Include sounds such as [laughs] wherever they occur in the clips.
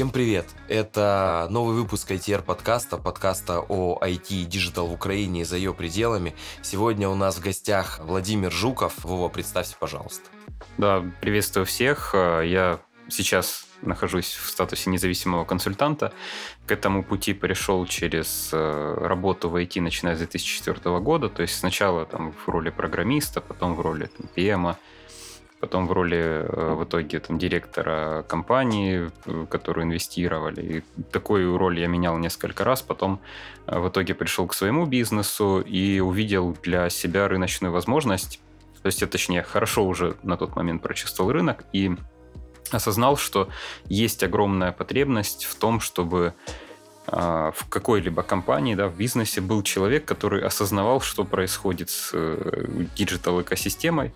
Всем привет! Это новый выпуск ITR подкаста, подкаста о IT и Digital в Украине и за ее пределами. Сегодня у нас в гостях Владимир Жуков. Вова, представься, пожалуйста. Да, приветствую всех. Я сейчас нахожусь в статусе независимого консультанта. К этому пути пришел через э, работу в IT, начиная с 2004 года. То есть сначала там в роли программиста, потом в роли там, PM, потом в роли э, в итоге там, директора компании, в которую инвестировали. И такую роль я менял несколько раз. Потом э, в итоге пришел к своему бизнесу и увидел для себя рыночную возможность. То есть, я, точнее, хорошо уже на тот момент прочувствовал рынок и осознал, что есть огромная потребность в том, чтобы э, в какой-либо компании, да, в бизнесе был человек, который осознавал, что происходит с digital-экосистемой,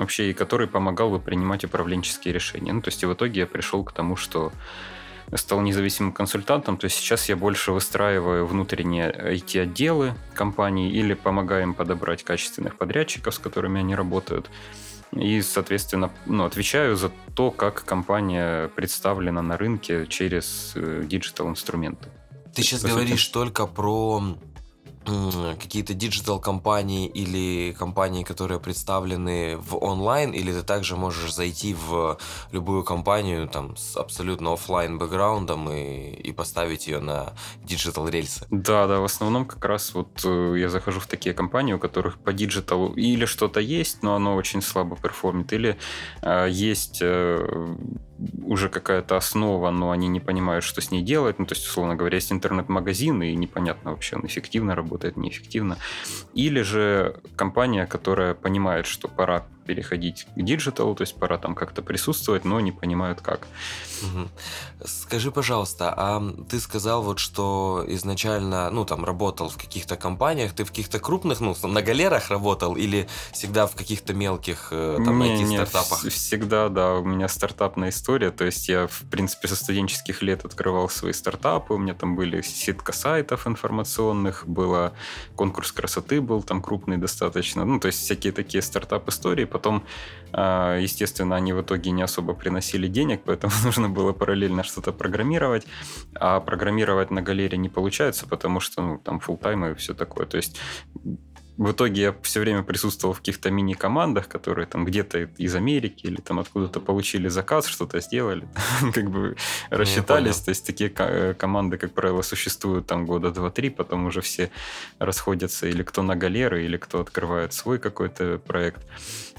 вообще, и который помогал бы принимать управленческие решения. Ну, то есть и в итоге я пришел к тому, что стал независимым консультантом, то есть сейчас я больше выстраиваю внутренние IT-отделы компании или помогаю им подобрать качественных подрядчиков, с которыми они работают. И, соответственно, ну, отвечаю за то, как компания представлена на рынке через э, digital-инструменты. Ты сейчас говоришь сути... только про какие-то digital компании или компании, которые представлены в онлайн, или ты также можешь зайти в любую компанию там с абсолютно офлайн бэкграундом и, и поставить ее на digital рельсы. Да, да, в основном как раз вот э, я захожу в такие компании, у которых по digital у или что-то есть, но оно очень слабо perform ит, или э, есть э, уже какая-то основа, но они не понимают, что с ней делать. Ну, то есть, условно говоря, есть интернет-магазин, и непонятно вообще, он эффективно работает, неэффективно. Или же компания, которая понимает, что пора переходить к digital у, то есть пора там как-то присутствовать, но не понимают как. Угу. Скажи, пожалуйста, а ты сказал вот, что изначально, ну, там, работал в каких-то компаниях, ты в каких-то крупных, ну, на галерах работал или всегда в каких-то мелких, э, там, не, IT-стартапах? Не, всегда, да, у меня стартапная история, то есть я, в принципе, со студенческих лет открывал свои стартапы, у меня там были сетка сайтов информационных, было конкурс красоты был там крупный достаточно, ну, то есть всякие такие стартап-истории, потом, а, естественно, они в итоге не особо приносили денег, поэтому [laughs] нужно было параллельно что-то программировать, а программировать на галере не получается, потому что ну, там full тайм и все такое. То есть в итоге я все время присутствовал в каких-то мини-командах, которые там где-то из Америки или там откуда-то получили заказ, что-то сделали, [laughs] как бы рассчитались. То есть такие э, команды, как правило, существуют там года два-три, потом уже все расходятся или кто на галеры, или кто открывает свой какой-то проект.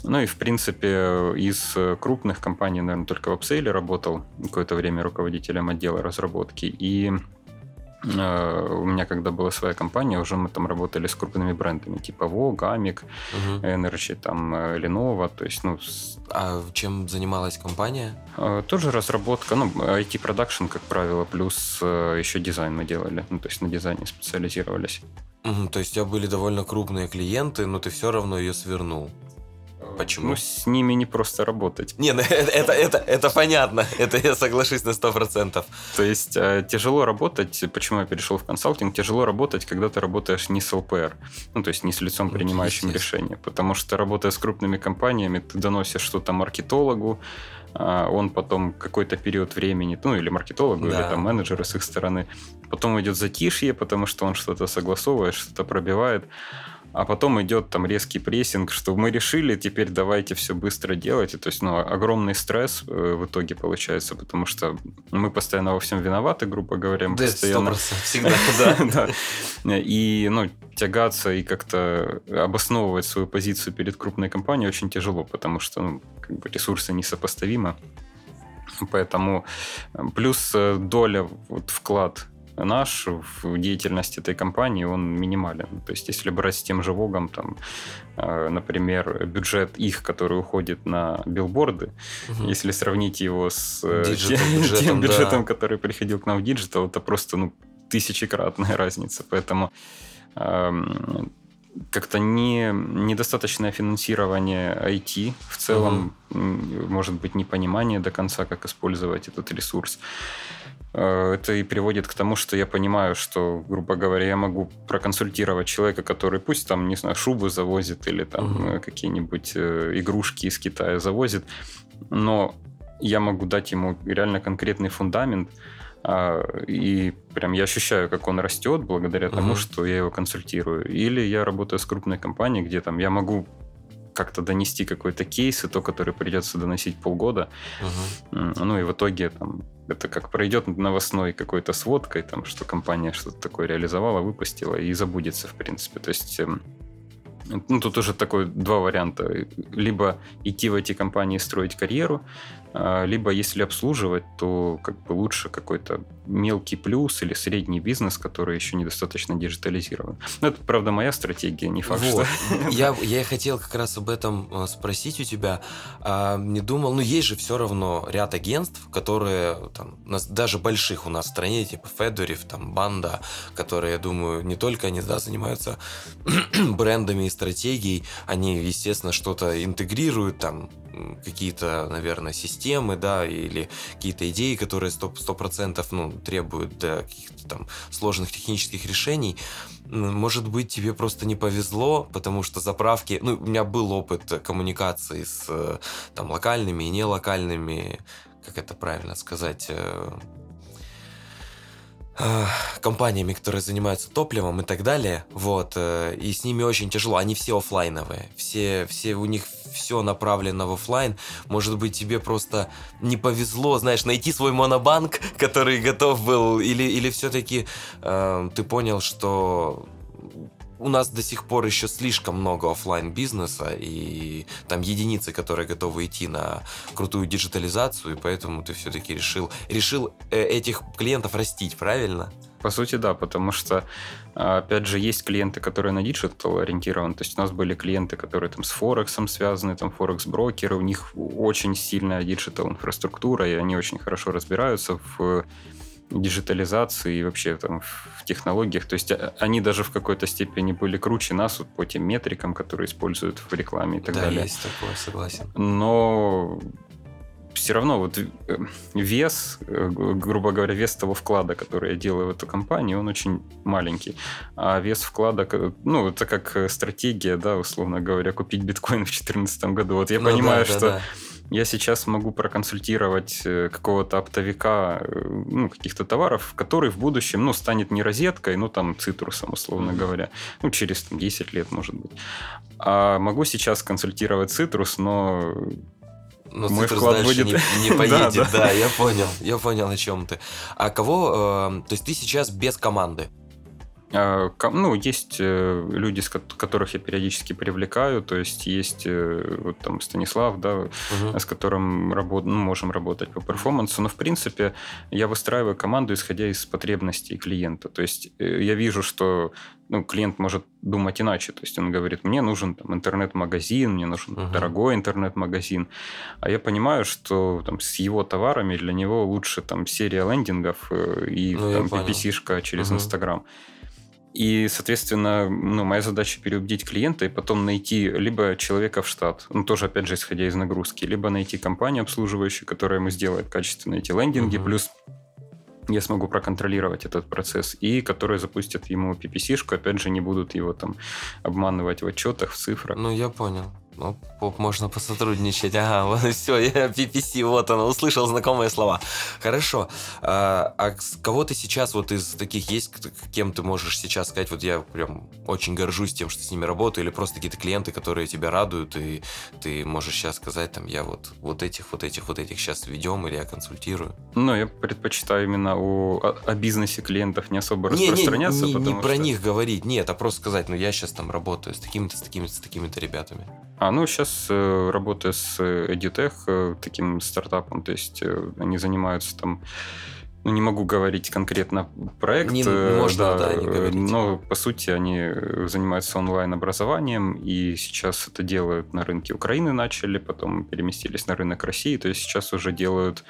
Ну и, в принципе, из крупных компаний, наверное, только в Upsale работал какое-то время руководителем отдела разработки. И Э, у меня когда была своя компания, уже мы там работали с крупными брендами, типа Vogue, Amic, угу. Energy, там э, Lenovo, то есть, ну... А чем занималась компания? Э, тоже разработка, ну, IT-продакшн, как правило, плюс еще дизайн мы делали, ну, то есть на дизайне специализировались. Угу, то есть у тебя были довольно крупные клиенты, но ты все равно ее свернул. Почему? Ну, с ними не просто работать. Не, ну [laughs] это, это, это, понятно. Это я соглашусь на 100%. То есть э, тяжело работать, почему я перешел в консалтинг, тяжело работать, когда ты работаешь не с ЛПР, ну, то есть не с лицом, ну, принимающим решения. Потому что работая с крупными компаниями, ты доносишь что-то маркетологу, а он потом какой-то период времени, ну или маркетологу, да. или там менеджеры с их стороны, потом идет затишье, потому что он что-то согласовывает, что-то пробивает, а потом идет там резкий прессинг, что мы решили, теперь давайте все быстро делать. И, то есть, ну, огромный стресс э, в итоге получается, потому что мы постоянно во всем виноваты, грубо говоря. Мы да, постоянно... всегда. [laughs] да, да. И, ну, тягаться и как-то обосновывать свою позицию перед крупной компанией очень тяжело, потому что, ну, как бы ресурсы несопоставимы. Поэтому э, плюс э, доля, вот вклад наш в деятельность этой компании, он минимален. То есть, если брать с тем же Вогом, там, э, например, бюджет их, который уходит на билборды, угу. если сравнить его с э, [laughs] тем, бюджетом, тем бюджетом, да. который приходил к нам в digital, это просто ну, тысячекратная [laughs] разница. Поэтому эм, как-то не, недостаточное финансирование IT в целом, угу. может быть, непонимание до конца, как использовать этот ресурс. Э, это и приводит к тому, что я понимаю, что, грубо говоря, я могу проконсультировать человека, который пусть там, не знаю, шубы завозит или там угу. какие-нибудь э, игрушки из Китая завозит, но я могу дать ему реально конкретный фундамент, А, и прям я ощущаю, как он растет благодаря тому, что я его консультирую. Или я работаю с крупной компанией, где там я могу как-то донести какой-то кейс, и то, который придется доносить полгода. Угу. Ну и в итоге там это как пройдет новостной какой-то сводкой, там, что компания что-то такое реализовала, выпустила и забудется, в принципе. То есть эм, ну, тут уже такой два варианта. Либо идти в эти компании строить карьеру, либо если обслуживать, то как бы лучше какой-то мелкий плюс или средний бизнес, который еще недостаточно диджитализирован. Но это, правда, моя стратегия, не факт, вот. что... Я, я хотел как раз об этом э, спросить у тебя. А, не думал, ну, есть же все равно ряд агентств, которые, там, даже больших у нас в стране, типа Федорев, там, Банда, которые, я думаю, не только они, да, занимаются [clears throat] брендами и стратегией, они, естественно, что-то интегрируют, там, какие-то, наверное, системы, да, или какие-то идеи, которые 100%, процентов ну, требуют да, каких-то там сложных технических решений. Может быть, тебе просто не повезло, потому что заправки... Ну, у меня был опыт коммуникации с там локальными и нелокальными, как это правильно сказать, э, компаниями, которые занимаются топливом и так далее, вот, э, и с ними очень тяжело, они все офлайновые, все, все у них все направлено в офлайн, может быть тебе просто не повезло, знаешь, найти свой монобанк, [laughs] который готов был, или, или все-таки э, ты понял, что у нас до сих пор еще слишком много офлайн бизнеса и там единицы, которые готовы идти на крутую диджитализацию, и поэтому ты все-таки решил, решил э, этих клиентов растить, правильно? По сути, да, потому что, опять же, есть клиенты, которые на digital ориентированы. То есть у нас были клиенты, которые там с Форексом связаны, там Форекс-брокеры, у них очень сильная digital инфраструктура, и они очень хорошо разбираются в диджитализации и вообще там в технологиях. То есть а, они даже в какой-то степени были круче нас вот по тем метрикам, которые используют в рекламе и так да, далее. Да, есть такое, согласен. Но все равно вот э, вес, э, грубо говоря, вес того вклада, который я делаю в эту компанию, он очень маленький. А вес вклада, ну, это как стратегия, да, условно говоря, купить биткоин в 2014 году. Вот я ну, понимаю, да, что да, да я сейчас могу проконсультировать э, какого-то оптовика, э, ну, каких-то товаров, который в будущем, ну, станет не розеткой, ну, там, цитрусом, условно mm-hmm. говоря. Ну, через там, 10 лет, может быть. А могу сейчас консультировать цитрус, но но мой вклад будет... не, не [laughs] поедет, да, да. да, я понял, я понял, о чем ты. А кого, э, то есть ты сейчас без команды? А, ну, есть э, люди, с которых я периодически привлекаю, то есть есть э, вот там Станислав, да, угу. с которым работ, ну, можем работать по перформансу, но в принципе я выстраиваю команду, исходя из потребностей клиента. То есть э, я вижу, что ну, клиент может думать иначе. То есть он говорит, мне нужен там, интернет-магазин, мне нужен uh дорогой интернет-магазин. А я понимаю, что там, с его товарами для него лучше там, серия лендингов и ну, там, PPC-шка через Инстаграм. И, соответственно, ну, моя задача переубедить клиента и потом найти либо человека в штат, ну, тоже, опять же, исходя из нагрузки, либо найти компанию обслуживающую, которая ему сделает качественно эти лендинги, угу. плюс я смогу проконтролировать этот процесс, и которые запустят ему PPC-шку, опять же, не будут его там обманывать в отчетах, в цифрах. Ну, я понял. Ну, можно посотрудничать. Ага, [laughs] вот все, я PPC, вот оно, услышал знакомые слова. Хорошо. А, а кого ты сейчас вот из таких есть, кем ты можешь сейчас сказать, вот я прям очень горжусь тем, что с ними работаю, или просто какие-то клиенты, которые тебя радуют, и ты можешь сейчас сказать, там, я вот, вот этих, вот этих, вот этих сейчас ведем, или я консультирую? Ну, я предпочитаю именно о, о бизнесе клиентов не особо не, распространяться. Не, не, не, не про что... них говорить, нет, а просто сказать, ну, я сейчас там работаю с такими-то, с такими-то, с такими-то ребятами. А, ну, сейчас э, работаю с Edutech, э, таким стартапом, то есть э, они занимаются там ну, не могу говорить конкретно проект, не, э, можно, да, да, не говорить. но по сути они занимаются онлайн-образованием, и сейчас это делают на рынке Украины начали, потом переместились на рынок России, то есть сейчас уже делают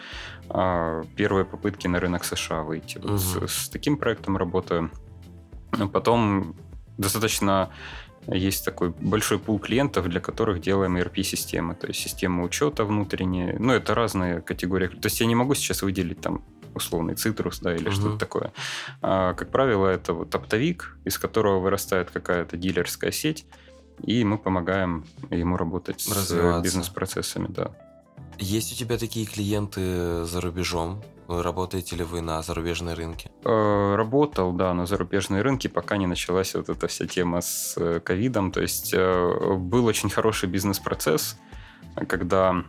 а, первые попытки на рынок США выйти. Угу. Вот с, с таким проектом работаю. Потом достаточно есть такой большой пул клиентов, для которых делаем ERP-системы, то есть система учета внутренняя. Ну, это разные категории. То есть я не могу сейчас выделить там условный цитрус, да, или угу. что-то такое. А, как правило, это вот оптовик, из которого вырастает какая-то дилерская сеть, и мы помогаем ему работать с бизнес-процессами, да. Есть у тебя такие клиенты за рубежом? Работаете ли вы на зарубежные рынки? Э, работал, да, на зарубежные рынки, пока не началась вот эта вся тема с э, ковидом. То есть э, был очень хороший бизнес-процесс, когда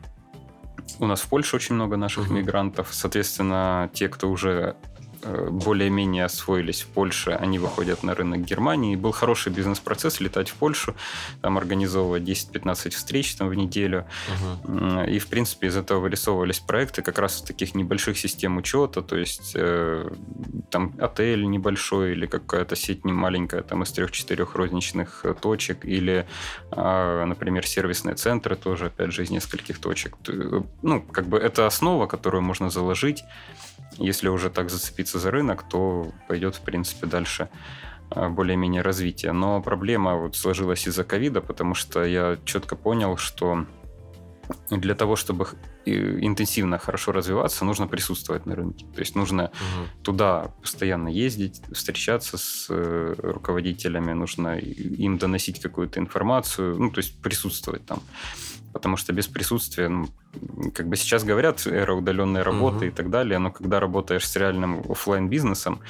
у нас в Польше очень много наших угу. мигрантов. Соответственно, те, кто уже Э, более-менее освоились в Польше, они выходят на рынок Германии. Был хороший бизнес-процесс летать в Польшу, там организовывать 10-15 встреч там, в неделю. Угу. И, в принципе, из этого вырисовывались проекты как раз таких небольших систем учета, то есть э, там отель небольшой или какая-то сеть не маленькая, там из трех-четырех розничных э, точек, или, э, например, сервисные центры тоже, опять же, из нескольких точек. Ну, как бы это основа, которую можно заложить если уже так зацепиться за рынок, то пойдет, в принципе, дальше а, более-менее развитие. Но проблема вот сложилась из-за ковида, потому что я четко понял, что для того, чтобы интенсивно хорошо развиваться, нужно присутствовать на рынке. То есть нужно угу. туда постоянно ездить, встречаться с э, руководителями, нужно им доносить какую-то информацию, ну, то есть присутствовать там потому что без присутствия, ну, как бы сейчас говорят, эра удаленной работы mm-hmm. и так далее, но когда работаешь с реальным офлайн бизнесом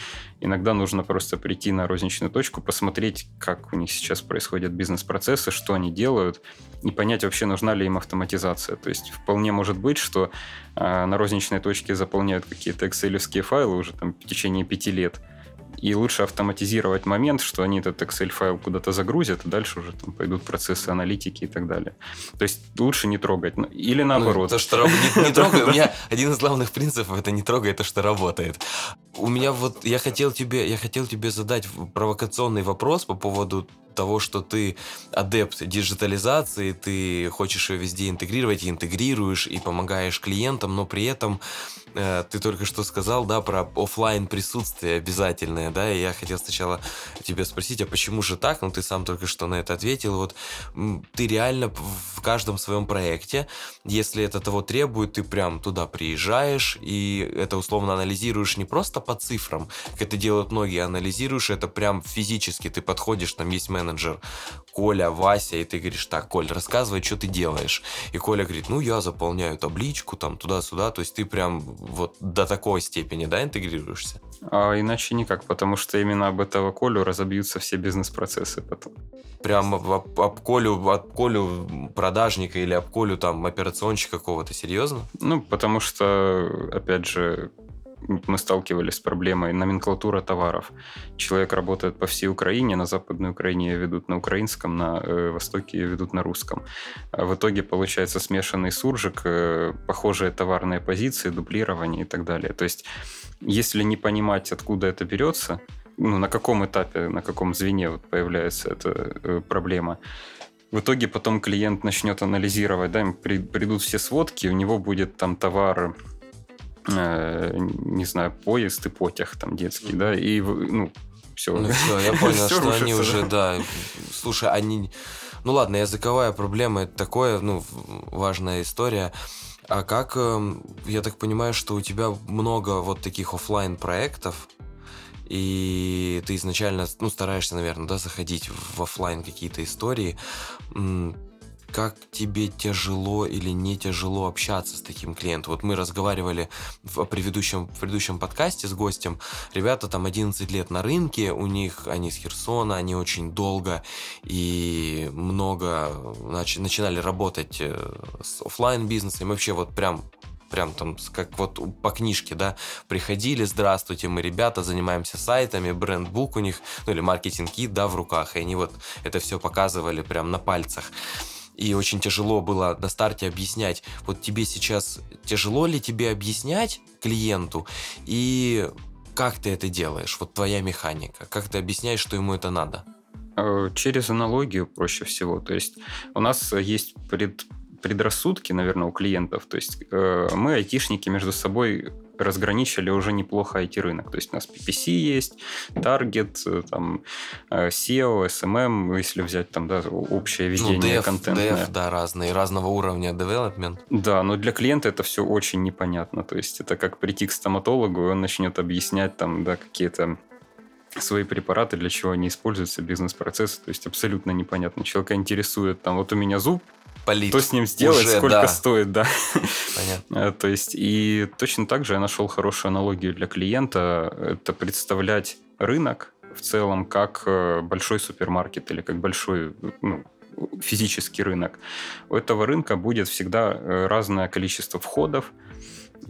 иногда нужно просто прийти на розничную точку, посмотреть, как у них сейчас происходят бизнес-процессы, что они делают, и понять вообще, нужна ли им автоматизация. То есть вполне может быть, что э, на розничной точке заполняют какие-то excel файлы уже там в течение пяти лет, и лучше автоматизировать момент, что они этот Excel-файл куда-то загрузят, и дальше уже там пойдут процессы аналитики и так далее. То есть лучше не трогать. Ну, или наоборот. Ну, то, что не, не [laughs] трогай. У меня один из главных принципов это не трогай то, что работает. У меня вот я хотел тебе, я хотел тебе задать провокационный вопрос по поводу того, что ты адепт диджитализации, ты хочешь ее везде интегрировать, и интегрируешь, и помогаешь клиентам, но при этом ты только что сказал, да, про офлайн присутствие обязательное, да, и я хотел сначала тебя спросить, а почему же так? Ну, ты сам только что на это ответил. Вот ты реально в каждом своем проекте, если это того требует, ты прям туда приезжаешь, и это условно анализируешь не просто по цифрам, как это делают многие, анализируешь это прям физически, ты подходишь, там есть менеджер Коля, Вася, и ты говоришь, так, Коль, рассказывай, что ты делаешь. И Коля говорит, ну, я заполняю табличку, там, туда-сюда, то есть ты прям вот до такой степени, да, интегрируешься? А иначе никак, потому что именно об этого Колю разобьются все бизнес-процессы потом. Прям об, об Колю, об Колю продажника или об Колю там операционщика какого-то, серьезно? Ну, потому что, опять же, мы сталкивались с проблемой номенклатура товаров. Человек работает по всей Украине, на Западной Украине ведут на украинском, на э, Востоке ведут на русском. А в итоге получается смешанный суржик, э, похожие товарные позиции, дублирование и так далее. То есть, если не понимать, откуда это берется, ну, на каком этапе, на каком звене вот появляется эта э, проблема, в итоге потом клиент начнет анализировать, да, им при, придут все сводки, у него будет там товар э, не знаю, поезд и потяг там детский, да, и, ну, все. Ну все, я [laughs] понял, что они уже, да, слушай, они... Ну ладно, языковая проблема, это такое, ну, важная история. А как, эм, я так понимаю, что у тебя много вот таких офлайн проектов, и ты изначально, ну, стараешься, наверное, да, заходить в офлайн какие-то истории как тебе тяжело или не тяжело общаться с таким клиентом. Вот мы разговаривали в предыдущем, в предыдущем подкасте с гостем. Ребята там 11 лет на рынке, у них, они с Херсона, они очень долго и много нач, начинали работать э, с офлайн бизнесом вообще вот прям прям там как вот по книжке, да, приходили, здравствуйте, мы ребята, занимаемся сайтами, брендбук у них, ну или маркетинг-кит, да, в руках, и они вот это все показывали прям на пальцах и очень тяжело было на старте объяснять, вот тебе сейчас тяжело ли тебе объяснять клиенту, и как ты это делаешь, вот твоя механика, как ты объясняешь, что ему это надо? Э, через аналогию проще всего. То есть у нас есть пред, предрассудки, наверное, у клиентов. То есть э, мы, айтишники, между собой разграничили уже неплохо IT-рынок. То есть у нас PPC есть, Target, э, там, э, SEO, SMM, если взять там, да, общее ведение ну, контента. Dev, да, разные, разного уровня development. Да, но для клиента это все очень непонятно. То есть это как прийти к стоматологу, и он начнет объяснять там, да, какие-то свои препараты, для чего они используются, бизнес-процессы, то есть абсолютно непонятно. Человека интересует, там, вот у меня зуб полит. Что с ним сделать, Уже, сколько да. стоит, да. Понятно. Э, То есть, и точно так же я нашел хорошую аналогию для клиента. Это представлять рынок в целом как э, большой супермаркет или как большой ну, физический рынок. У этого рынка будет всегда э, разное количество входов,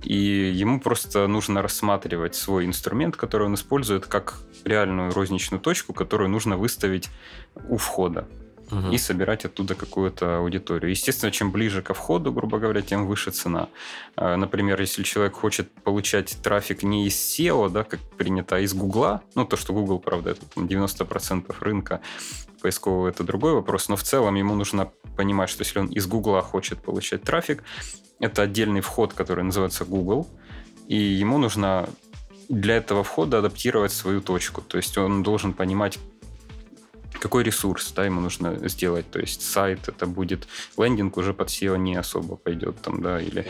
и ему просто нужно рассматривать свой инструмент, который он использует, как реальную розничную точку, которую нужно выставить у входа Мгм. и собирать оттуда какую-то аудиторию. Естественно, чем ближе ко входу, грубо говоря, тем выше цена. А, Например, если человек хочет получать трафик не из SEO, да, как принято, а из Гугла, ну, то, что Google, правда, это там 90% рынка, поискового это другой вопрос, но в целом ему нужно понимать, что если он из Гугла хочет получать трафик, это отдельный вход, который называется Google, и ему нужно для этого входа адаптировать свою точку. То есть он должен понимать, какой ресурс да, ему нужно сделать. То есть сайт это будет, лендинг уже под SEO не особо пойдет там, да, или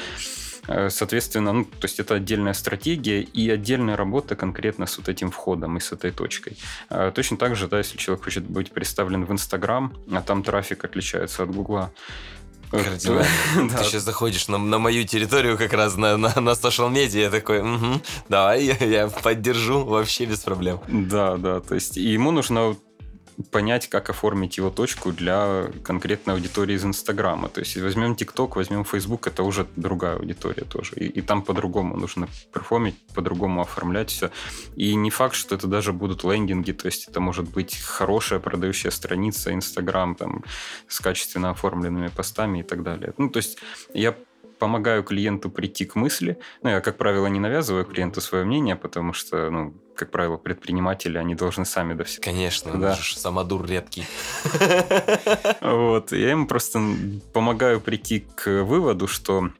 э, Соответственно, ну, то есть это отдельная стратегия и отдельная работа конкретно с вот этим входом и с этой точкой. А Точно так же, да, если человек хочет быть представлен в Инстаграм, а там трафик отличается от Гугла, Кардинально. [laughs] Да. Ты сейчас заходишь на, на мою территорию как раз на, на, на social media, я такой, «Мгм, давай, я, я поддержу вообще без проблем. Да, да, то есть ему нужно понять, как оформить его точку для конкретной аудитории из Инстаграма. То есть возьмем ТикТок, возьмем Фейсбук, это уже другая аудитория тоже. И, и там по-другому нужно перформить, по-другому оформлять все. И не факт, что это даже будут лендинги, то есть это может быть хорошая продающая страница Инстаграм там с качественно оформленными постами и так далее. Ну, то есть я помогаю клиенту прийти к мысли. Ну, я, как правило, не навязываю клиенту свое мнение, потому что, ну, как правило, предприниматели, они должны сами до всего. Конечно, Да. да. самодур редкий. Вот, я им просто помогаю прийти к выводу, что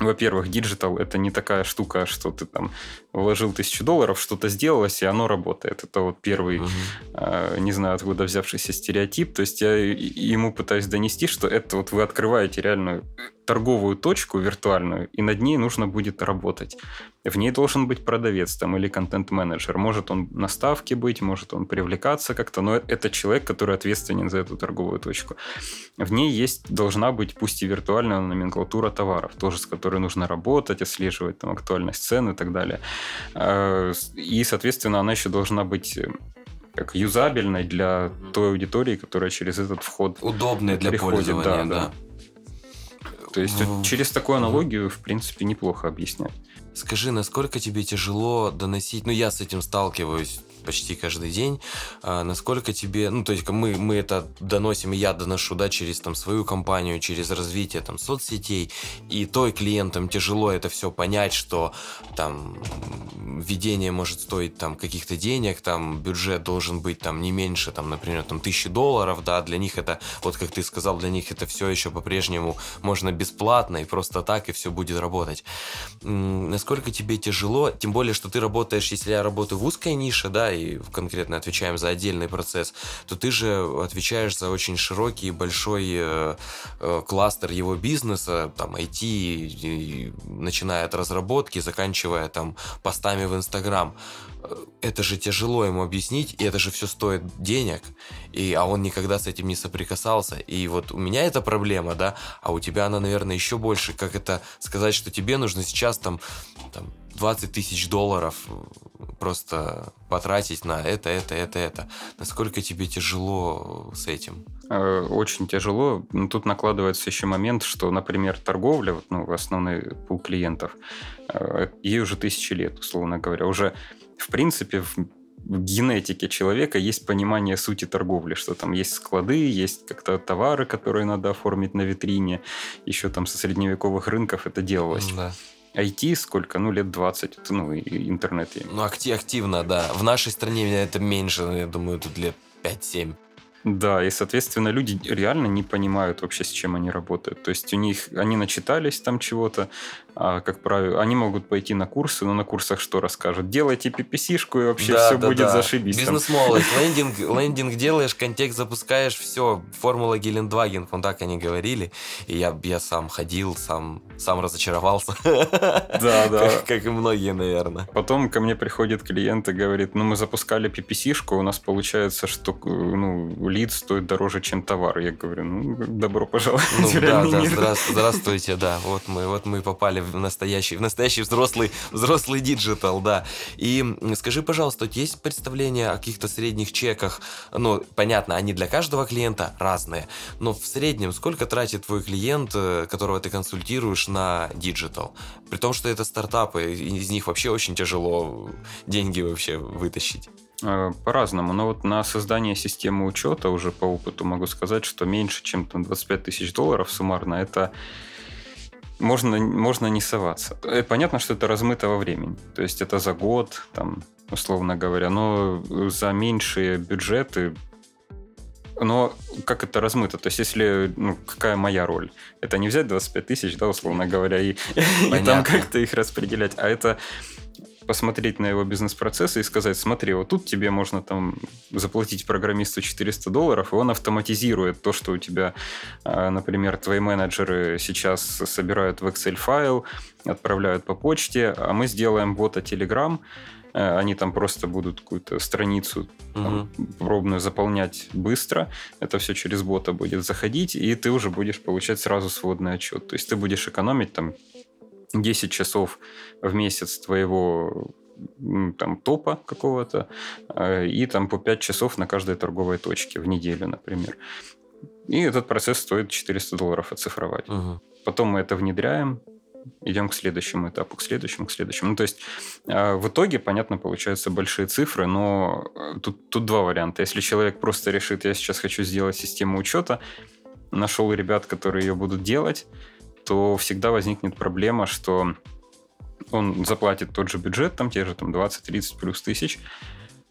во-первых, digital это не такая штука, что ты там вложил тысячу долларов, что-то сделалось, и оно работает. Это вот первый, Мгм. э, не знаю, откуда взявшийся стереотип. То есть я ему пытаюсь донести, что это вот вы открываете реальную торговую точку виртуальную, и над ней нужно будет работать. В ней должен быть продавец там или контент-менеджер. Может он на ставке быть, может он привлекаться как-то, но это человек, который ответственен за эту торговую точку. В ней есть, должна быть, пусть и виртуальная номенклатура товаров, тоже с которой нужно работать, отслеживать там актуальность цен и так далее. Э, И, соответственно, она еще должна быть э, как юзабельной для той аудитории, которая через этот вход Удобный для Приходит, пользования, да, да. да. То есть вот через такую аналогию, в принципе, неплохо объяснять. Скажи, насколько тебе тяжело доносить, ну я с этим сталкиваюсь почти каждый день, а, насколько тебе, ну то есть мы, мы это доносим, и я доношу, да, через там свою компанию, через развитие там соцсетей, и той клиентам тяжело это все понять, что там м, введение может стоить там каких-то денег, там бюджет должен быть там не меньше, там, например, там тысячи долларов, да, для них это, вот как ты сказал, для них это все еще по-прежнему можно бесплатно и просто так, и все будет работать. Насколько тебе тяжело, тем более, что ты работаешь, если я работаю в узкой нише, да, и конкретно отвечаем за отдельный процесс, то ты же отвечаешь за очень широкий и большой э, э, кластер его бизнеса, там, IT, и- и начиная от разработки, заканчивая там постами в Инстаграм. Э, Это же тяжело ему объяснить, и это же все стоит денег, и, а он никогда с этим не соприкасался. И вот у меня эта проблема, да, а у тебя она, наверное, еще больше. Как это сказать, что тебе нужно сейчас там, там 20 тысяч долларов э, просто потратить на это, это, это, это. Насколько тебе тяжело с этим? Э, Очень тяжело. Ну, Тут накладывается еще момент, что, например, торговля, вот, ну, основной пул клиентов, э, ей уже тысячи лет, условно говоря. Уже, в принципе, в в генетике человека есть понимание сути торговли, что там есть склады, есть как-то товары, которые надо оформить на витрине. Еще там со средневековых рынков это делалось. Да. IT сколько? Ну, лет 20. Это, Ну, интернет. я. Ну, акти- активно, да. В нашей стране это меньше, я думаю, тут лет 5-7. Да, и, соответственно, люди реально не понимают вообще, с чем они работают. То есть у них, они начитались там чего-то, А, как правило, они могут пойти на курсы, но на курсах что расскажут? Делайте PPC-шку, и вообще да, все да, будет да. зашибись. Бизнес-молодость. [laughs] Лендинг, лендинг делаешь, контекст запускаешь, все. Формула Гелендваген, вот так они говорили. И я, я сам ходил, сам, сам разочаровался. Да, [laughs] да. Как, как и многие, наверное. Потом ко мне приходит клиент и говорит, ну, мы запускали PPC-шку, у нас получается, что ну, лид стоит дороже, чем товар. Я говорю, ну, добро пожаловать. Ну, [laughs] да, да, здравствуйте, да. Вот мы, вот мы попали в настоящий, в настоящий взрослый, взрослый digital, да. И скажи, пожалуйста, есть представление о каких-то средних чеках? Ну, понятно, они для каждого клиента разные, но в среднем сколько тратит твой клиент, э, которого ты консультируешь на digital? При том, что это стартапы, из них вообще очень тяжело деньги вообще вытащить. Э, по-разному. Но вот на создание системы учета уже по опыту могу сказать, что меньше, чем там 25 тысяч долларов суммарно, это можно, можно не соваться. Э, понятно, что это размыто во времени. То есть это за год, там, условно говоря, но за меньшие бюджеты но как это размыто? То есть, если, ну, какая моя роль? Это не взять 25 тысяч, да, условно говоря, и, и там как-то их распределять, а это посмотреть на его бизнес-процессы и сказать, смотри, вот тут тебе можно там заплатить программисту 400 долларов, и он автоматизирует то, что у тебя, а, например, твои менеджеры сейчас собирают в Excel файл, отправляют по почте, а мы сделаем бота Telegram, э, они там просто будут какую-то страницу там, угу. пробную заполнять быстро. Это все через бота будет заходить, и ты уже будешь получать сразу сводный отчет. То есть ты будешь экономить там 10 часов в месяц твоего там топа какого-то э, и там по 5 часов на каждой торговой точке в неделю, например. И этот процесс стоит 400 долларов оцифровать. Угу. Потом мы это внедряем, идем к следующему этапу, к следующему, к следующему. Ну, то есть э, в итоге, понятно, получаются большие цифры, но э, тут, тут два варианта. Если человек просто решит, я сейчас хочу сделать систему учета, нашел ребят, которые ее будут делать, то всегда возникнет проблема, что он заплатит тот же бюджет, там те же там 20-30 плюс тысяч,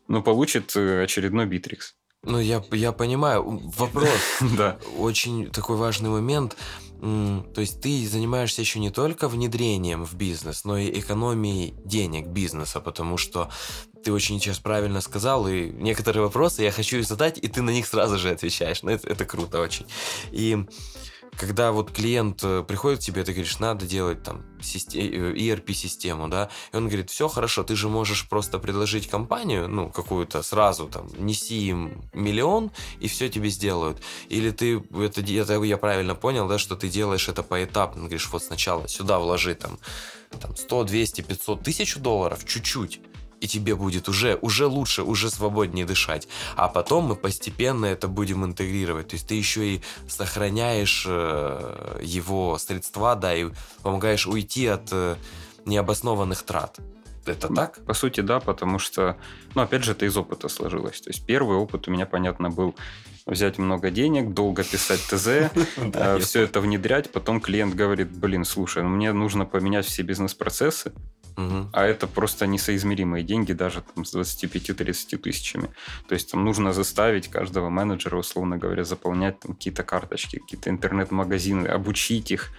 но получит э, очередной битрикс. Ну, я, я понимаю. Вопрос. [laughs] да. Очень такой важный момент. То есть ты занимаешься еще не только внедрением в бизнес, но и экономией денег бизнеса, потому что ты очень сейчас правильно сказал, и некоторые вопросы я хочу задать, и ты на них сразу же отвечаешь. Ну, это, это круто очень. И когда вот клиент э, приходит к тебе, ты говоришь, надо делать там ERP-систему, э, да, и он говорит, все хорошо, ты же можешь просто предложить компанию, ну, какую-то сразу там, неси им миллион, и все тебе сделают. Или ты, это, это я правильно понял, да, что ты делаешь это поэтапно, говоришь, вот сначала сюда вложи там, там 100, 200, 500, тысячу долларов, чуть-чуть, и тебе будет уже, уже лучше, уже свободнее дышать. А потом мы постепенно это будем интегрировать. То есть ты еще и сохраняешь э, его средства, да, и помогаешь уйти от э, необоснованных трат. Это так? По сути, да, потому что, ну, опять же, это из опыта сложилось. То есть первый опыт у меня, понятно, был взять много денег, долго писать ТЗ, [laughs] э, все это внедрять, потом клиент говорит, блин, слушай, ну, мне нужно поменять все бизнес-процессы, Угу. А это просто несоизмеримые деньги даже там, с 25-30 тысячами. То есть там нужно заставить каждого менеджера, условно говоря, заполнять там, какие-то карточки, какие-то интернет-магазины, обучить их.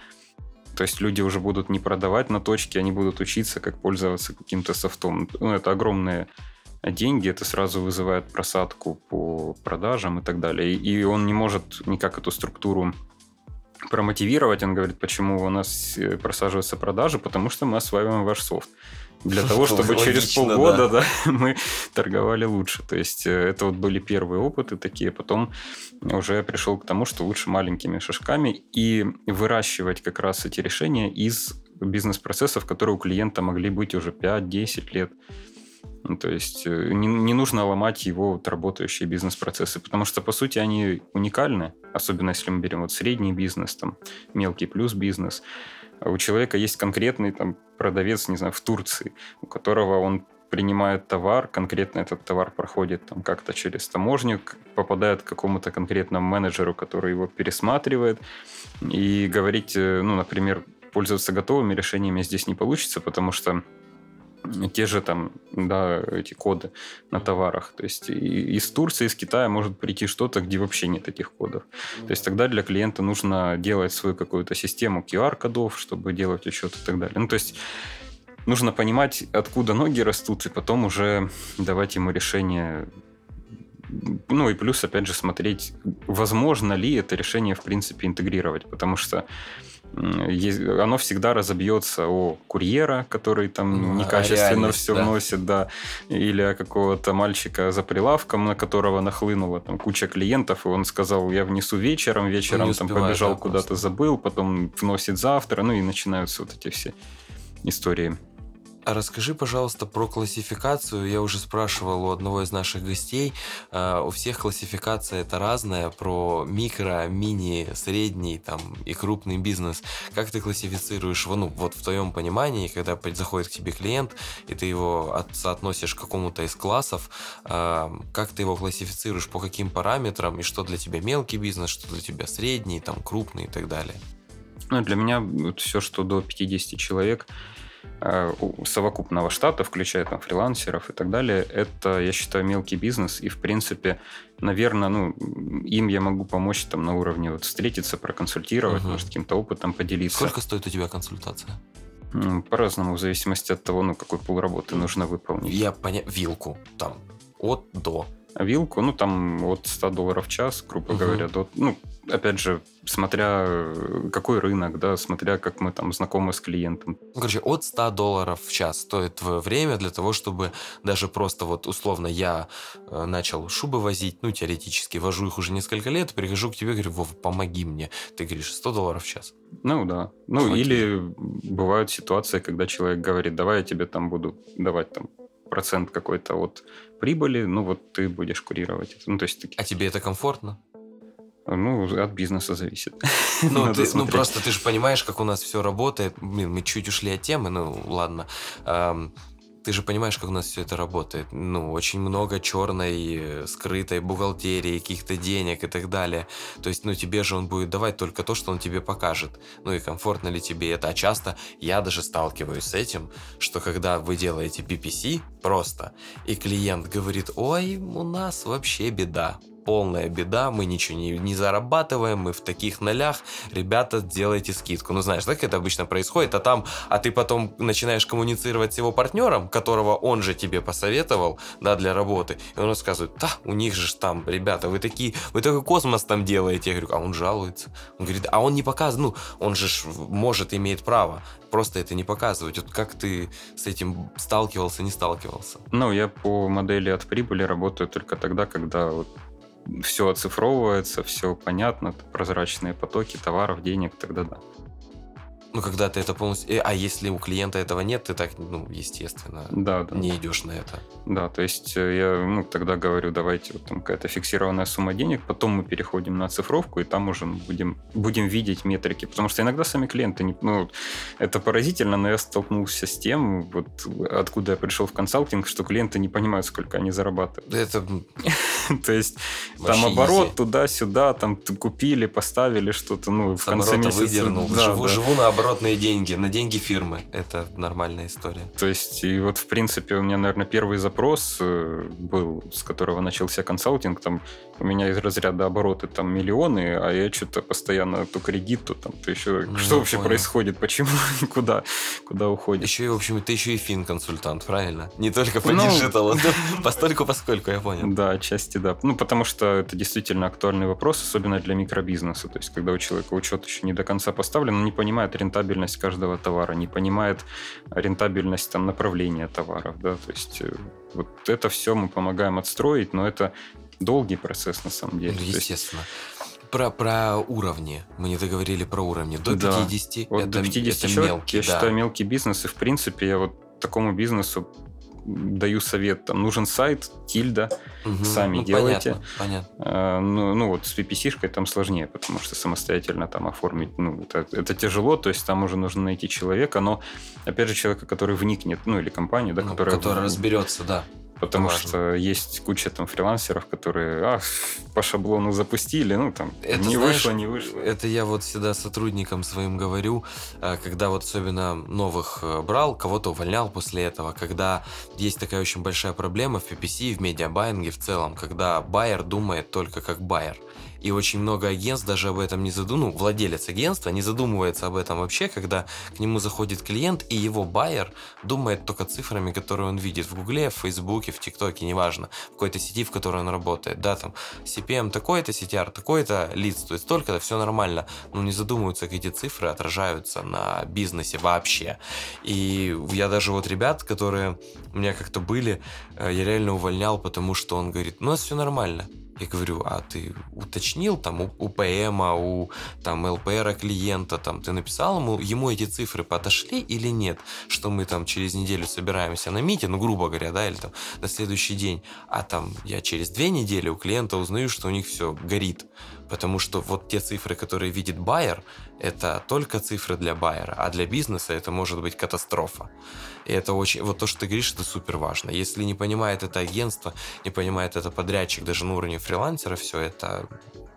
То есть люди уже будут не продавать на точке, они будут учиться, как пользоваться каким-то софтом. Ну, это огромные деньги, это сразу вызывает просадку по продажам и так далее. И он не может никак эту структуру промотивировать. Он говорит, почему у нас э, просаживаются продажи, потому что мы осваиваем ваш софт. Для [laughs] того, чтобы через полгода да. Да, [laughs] мы торговали лучше. То есть э, это вот были первые опыты такие. Потом уже пришел к тому, что лучше маленькими шажками и выращивать как раз эти решения из бизнес-процессов, которые у клиента могли быть уже 5-10 лет. Ну, то есть э, не, не нужно ломать его вот, работающие бизнес-процессы, потому что, по сути, они уникальны, особенно если мы берем вот средний бизнес, там, мелкий плюс бизнес. А у человека есть конкретный там, продавец, не знаю, в Турции, у которого он принимает товар, конкретно этот товар проходит там как-то через таможню, попадает к какому-то конкретному менеджеру, который его пересматривает, и говорить, э, ну, например, пользоваться готовыми решениями здесь не получится, потому что те же там, да, эти коды на товарах. То есть из Турции, из Китая может прийти что-то, где вообще нет этих кодов. То есть тогда для клиента нужно делать свою какую-то систему QR-кодов, чтобы делать учет и так далее. Ну, то есть нужно понимать, откуда ноги растут, и потом уже давать ему решение ну и плюс, опять же, смотреть, возможно ли это решение, в принципе, интегрировать, потому что оно всегда разобьется о курьера, который там ну, некачественно все да. вносит, да, или о какого-то мальчика за прилавком, на которого нахлынула там куча клиентов, и он сказал, я внесу вечером, вечером там побежал куда-то, забыл, потом вносит завтра, ну и начинаются вот эти все истории. А расскажи, пожалуйста, про классификацию. Я уже спрашивал у одного из наших гостей. Uh, у всех классификация это разная про микро, мини, средний там и крупный бизнес. Как ты классифицируешь, ну, вот в твоем понимании, когда заходит к тебе клиент, и ты его от, соотносишь к какому-то из классов, uh, как ты его классифицируешь, по каким параметрам, и что для тебя мелкий бизнес, что для тебя средний, там, крупный и так далее? Ну, для меня вот все, что до 50 человек, Э, совокупного штата, включая там фрилансеров и так далее, это, я считаю, мелкий бизнес, и, в принципе, наверное, ну, им я могу помочь там на уровне вот встретиться, проконсультировать, угу. может, каким-то опытом поделиться. Сколько стоит у тебя консультация? По-разному, в зависимости от того, ну, какой пол работы нужно выполнить. Я понял, вилку там, от до вилку, ну, там от 100 долларов в час, грубо угу. говоря, до, ну, опять же, смотря э, какой рынок, да, смотря как мы там знакомы с клиентом. Ну, короче, от 100 долларов в час стоит твое время для того, чтобы даже просто вот условно я э, начал шубы возить, ну, теоретически, вожу их уже несколько лет, прихожу к тебе, говорю, Вов, помоги мне. Ты говоришь, 100 долларов в час. Ну, да. Ну, Окей. или бывают ситуации, когда человек говорит, давай я тебе там буду давать там процент какой-то от прибыли, ну вот ты будешь курировать это. Ну, то есть, А тебе это комфортно? Ну, от бизнеса зависит. [laughs] Ну, ты, ну просто ты же понимаешь, как у нас все работает. Блин, мы чуть ушли от темы, ну ладно. Эм, ты же понимаешь, как у нас все это работает. Ну, очень много черной, э, скрытой бухгалтерии, каких-то денег и так далее. То есть, ну, тебе же он будет давать только то, что он тебе покажет. Ну и комфортно ли тебе это. А часто я даже сталкиваюсь с этим, что когда вы делаете PPC просто, и клиент говорит, ой, у нас вообще беда полная беда, мы ничего не, не зарабатываем, мы в таких нолях, ребята, делайте скидку. Ну, знаешь, так это обычно происходит, а там, а ты потом начинаешь коммуницировать с его партнером, которого он же тебе посоветовал, да, для работы, и он рассказывает, да, у них же там, ребята, вы такие, вы такой космос там делаете. Я говорю, а он жалуется. Он говорит, а он не показывает, ну, он же может, имеет право, просто это не показывать. Вот как ты с этим сталкивался, не сталкивался? Ну, я по модели от прибыли работаю только тогда, когда вот все оцифровывается, все понятно, прозрачные потоки товаров, денег, тогда да. Ну, когда ты это полностью... Э, а если у клиента этого нет, ты так, ну, естественно, да, да. не идешь на это. Да, то есть э, я ну, тогда говорю, давайте вот там какая-то фиксированная сумма денег, потом мы переходим на цифровку, и там уже будем, будем видеть метрики. Потому что иногда сами клиенты, не, ну, это поразительно, но я столкнулся с тем, вот откуда я пришел в консалтинг, что клиенты не понимают, сколько они зарабатывают. Это... [laughs] То есть там оборот туда-сюда, там купили, поставили что-то, ну, в конце месяца... выдернул. Живу наоборот оборотные деньги, на деньги фирмы. Это нормальная история. То есть, и вот, в принципе, у меня, наверное, первый запрос э, был, с которого начался консалтинг. Там у меня из разряда обороты там миллионы, а я что-то постоянно то кредит, то там, то еще... Ну, что вообще понял. происходит? Почему? [laughs] Куда? Куда уходит? Еще и, в общем, ты еще и фин-консультант, правильно? Не только по ну, диджиталу, [laughs] постольку поскольку, я понял. Да, отчасти да. Ну, потому что это действительно актуальный вопрос, особенно для микробизнеса. То есть, когда у человека учет еще не до конца поставлен, он не понимает рентабельность каждого товара, не понимает рентабельность там направления товаров, да, то есть э, вот это все мы помогаем отстроить, но это долгий процесс на самом деле. Ну, естественно. Про, про уровни. Мы не договорили про уровни. До да. 50 вот это, до 50 это человек, мелкий, я да. считаю, мелкий бизнес. И, в принципе, я вот такому бизнесу даю совет, там нужен сайт, тильда, угу, сами ну, делайте. Понятно, понятно. А, ну, ну вот с PPC-шкой там сложнее, потому что самостоятельно там оформить, ну, это, это тяжело, то есть там уже нужно найти человека, но, опять же, человека, который вникнет, ну, или компанию, да, ну, которая... Который разберется, да. Потому Важно. что есть куча там фрилансеров, которые а, по шаблону запустили, ну там Это, не знаешь, вышло, не вышло. Это я вот всегда сотрудникам своим говорю, э, когда вот особенно новых э, брал, кого-то увольнял после этого, когда есть такая очень большая проблема в PPC, в медиабайинге в целом, когда байер думает только как байер. И очень много агентств даже об этом не задумывается, ну, владелец агентства не задумывается об этом вообще, когда к нему заходит клиент, и его байер думает только цифрами, которые он видит в Гугле, в Фейсбуке, в ТикТоке, неважно, в какой-то сети, в которой он работает, да, там, CPM такой-то, CTR такой-то, лиц, то есть столько-то, все нормально, но не задумываются, как эти цифры отражаются на бизнесе вообще. И я даже вот ребят, которые у меня как-то были, э, я реально увольнял, потому что он говорит, ну, у нас все нормально. Я говорю, а ты уточнил там у, у ПМа, у там ЛПРа клиента, там ты написал ему, ему эти цифры подошли или нет, что мы там через неделю собираемся на мите, ну грубо говоря, да, или там на следующий день, а там я через две недели у клиента узнаю, что у них все горит, потому что вот те цифры, которые видит байер, это только цифры для байера, а для бизнеса это может быть катастрофа. И это очень, вот то, что ты говоришь, это супер важно. Если не понимает это агентство, не понимает это подрядчик, даже на уровне фрилансера, все это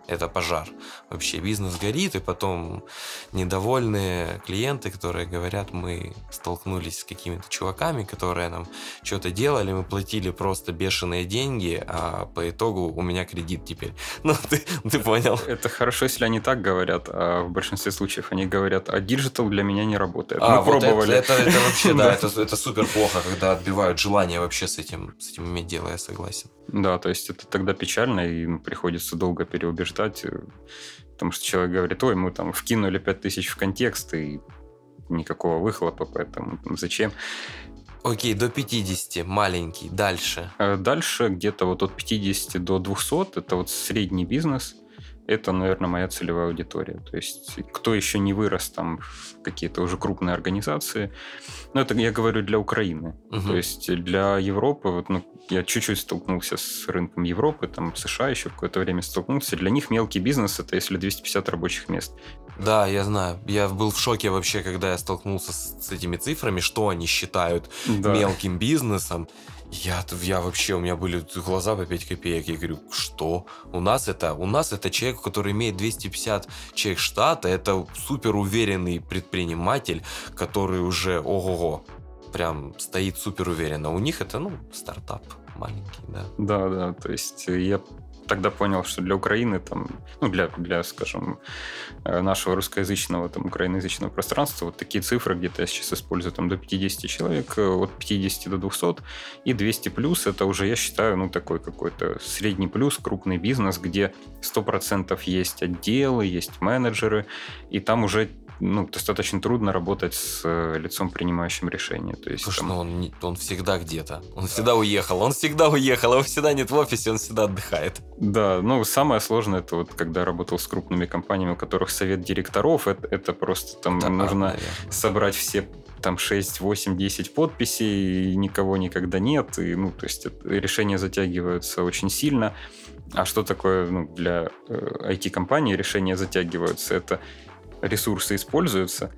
это пожар. Вообще бизнес горит, и потом недовольные клиенты, которые говорят, мы столкнулись с какими-то чуваками, которые нам что-то делали, мы платили просто бешеные деньги, а по итогу у меня кредит теперь. [laughs] Ну, ты, ты понял. Это хорошо, если они так говорят, а в большинстве случаев они говорят, а digital для меня не работает. А, Мы вот пробовали. Это, это, это вообще, [laughs] да, это, это супер плохо, когда отбивают желание вообще с этим, с этим иметь дело, я согласен. Да, то есть это тогда печально, и приходится долго переубеждать, э, потому что человек говорит, ой, мы там вкинули 5000 в контекст, и никакого выхлопа, поэтому там, зачем? Окей, до 50, маленький, дальше. А Дальше где-то вот от 50 до 200, это вот средний бизнес, это, наверное, моя целевая аудитория. То есть кто еще не вырос там в какие-то уже крупные организации, ну это я говорю для Украины. Мгм. То есть для Европы, вот, ну, я чуть-чуть столкнулся с рынком Европы, там США еще какое-то время столкнулся. Для них мелкий бизнес это если 250 рабочих мест. Да, я знаю. Я был в шоке вообще, когда я столкнулся с, с этими цифрами, что они считают Да. мелким бизнесом. Я, я вообще, у меня были глаза по 5 копеек. Я говорю, что? У нас это, у нас это человек, который имеет 250 человек штата, это супер уверенный предприниматель, который уже, ого-го, прям стоит супер уверенно. У них это, ну, стартап маленький, да. Да, да, то есть я тогда понял, что для Украины, там, ну, для, для, скажем, э, нашего русскоязычного, там, украиноязычного пространства, вот такие цифры где-то я сейчас использую там до 50 человек, э, от 50 до 200, и 200 плюс, это уже, я считаю, ну, такой какой-то средний плюс, крупный бизнес, где 100% есть отделы, есть менеджеры, и там уже ну, достаточно трудно работать с э, лицом, принимающим решения. То есть, Слушай, там- ну он, он всегда где-то. Он всегда уехал. Он всегда уехал. Его всегда нет в офисе, он всегда отдыхает. Да, ну самое сложное это вот когда работал с крупными компаниями, у которых совет директоров, это, это просто там Да, нужно наверное. собрать все там 6, 8, 10 подписей, и никого никогда нет, и, ну, то есть это- решения затягиваются очень сильно. А что такое ну, для э, IT-компании решения затягиваются? Это ресурсы используются,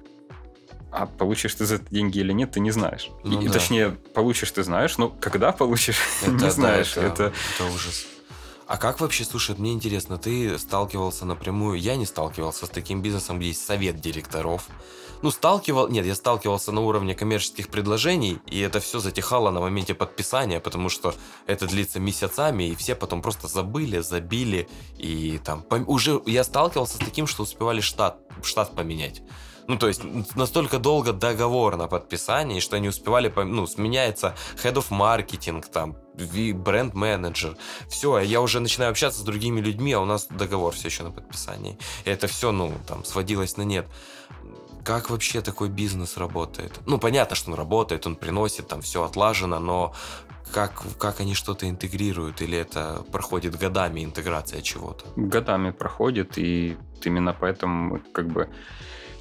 а получишь ты за это деньги или нет, ты не знаешь. Ну И- да. Точнее, получишь ты знаешь, но когда получишь, [laughs] Это, не да, знаешь. это, это это ужас. А как вообще, слушай, мне интересно, ты сталкивался напрямую, я не сталкивался с таким бизнесом, где есть совет директоров. Ну, сталкивал, нет, я сталкивался на уровне коммерческих предложений, и это все затихало на моменте подписания, потому что это длится месяцами, и все потом просто забыли, забили, и там уже я сталкивался с таким, что успевали штат, штат поменять. Ну, то есть настолько долго договор на подписании, что они успевали, ну, сменяется head of marketing, там, бренд-менеджер. Все, я уже начинаю общаться с другими людьми, а у нас договор все еще на подписании. И это все, ну, там, сводилось на нет. Как вообще такой бизнес работает? Ну, понятно, что он работает, он приносит, там все отлажено, но как, как они что-то интегрируют? Или это проходит годами интеграция чего-то? годами проходит, и именно поэтому как бы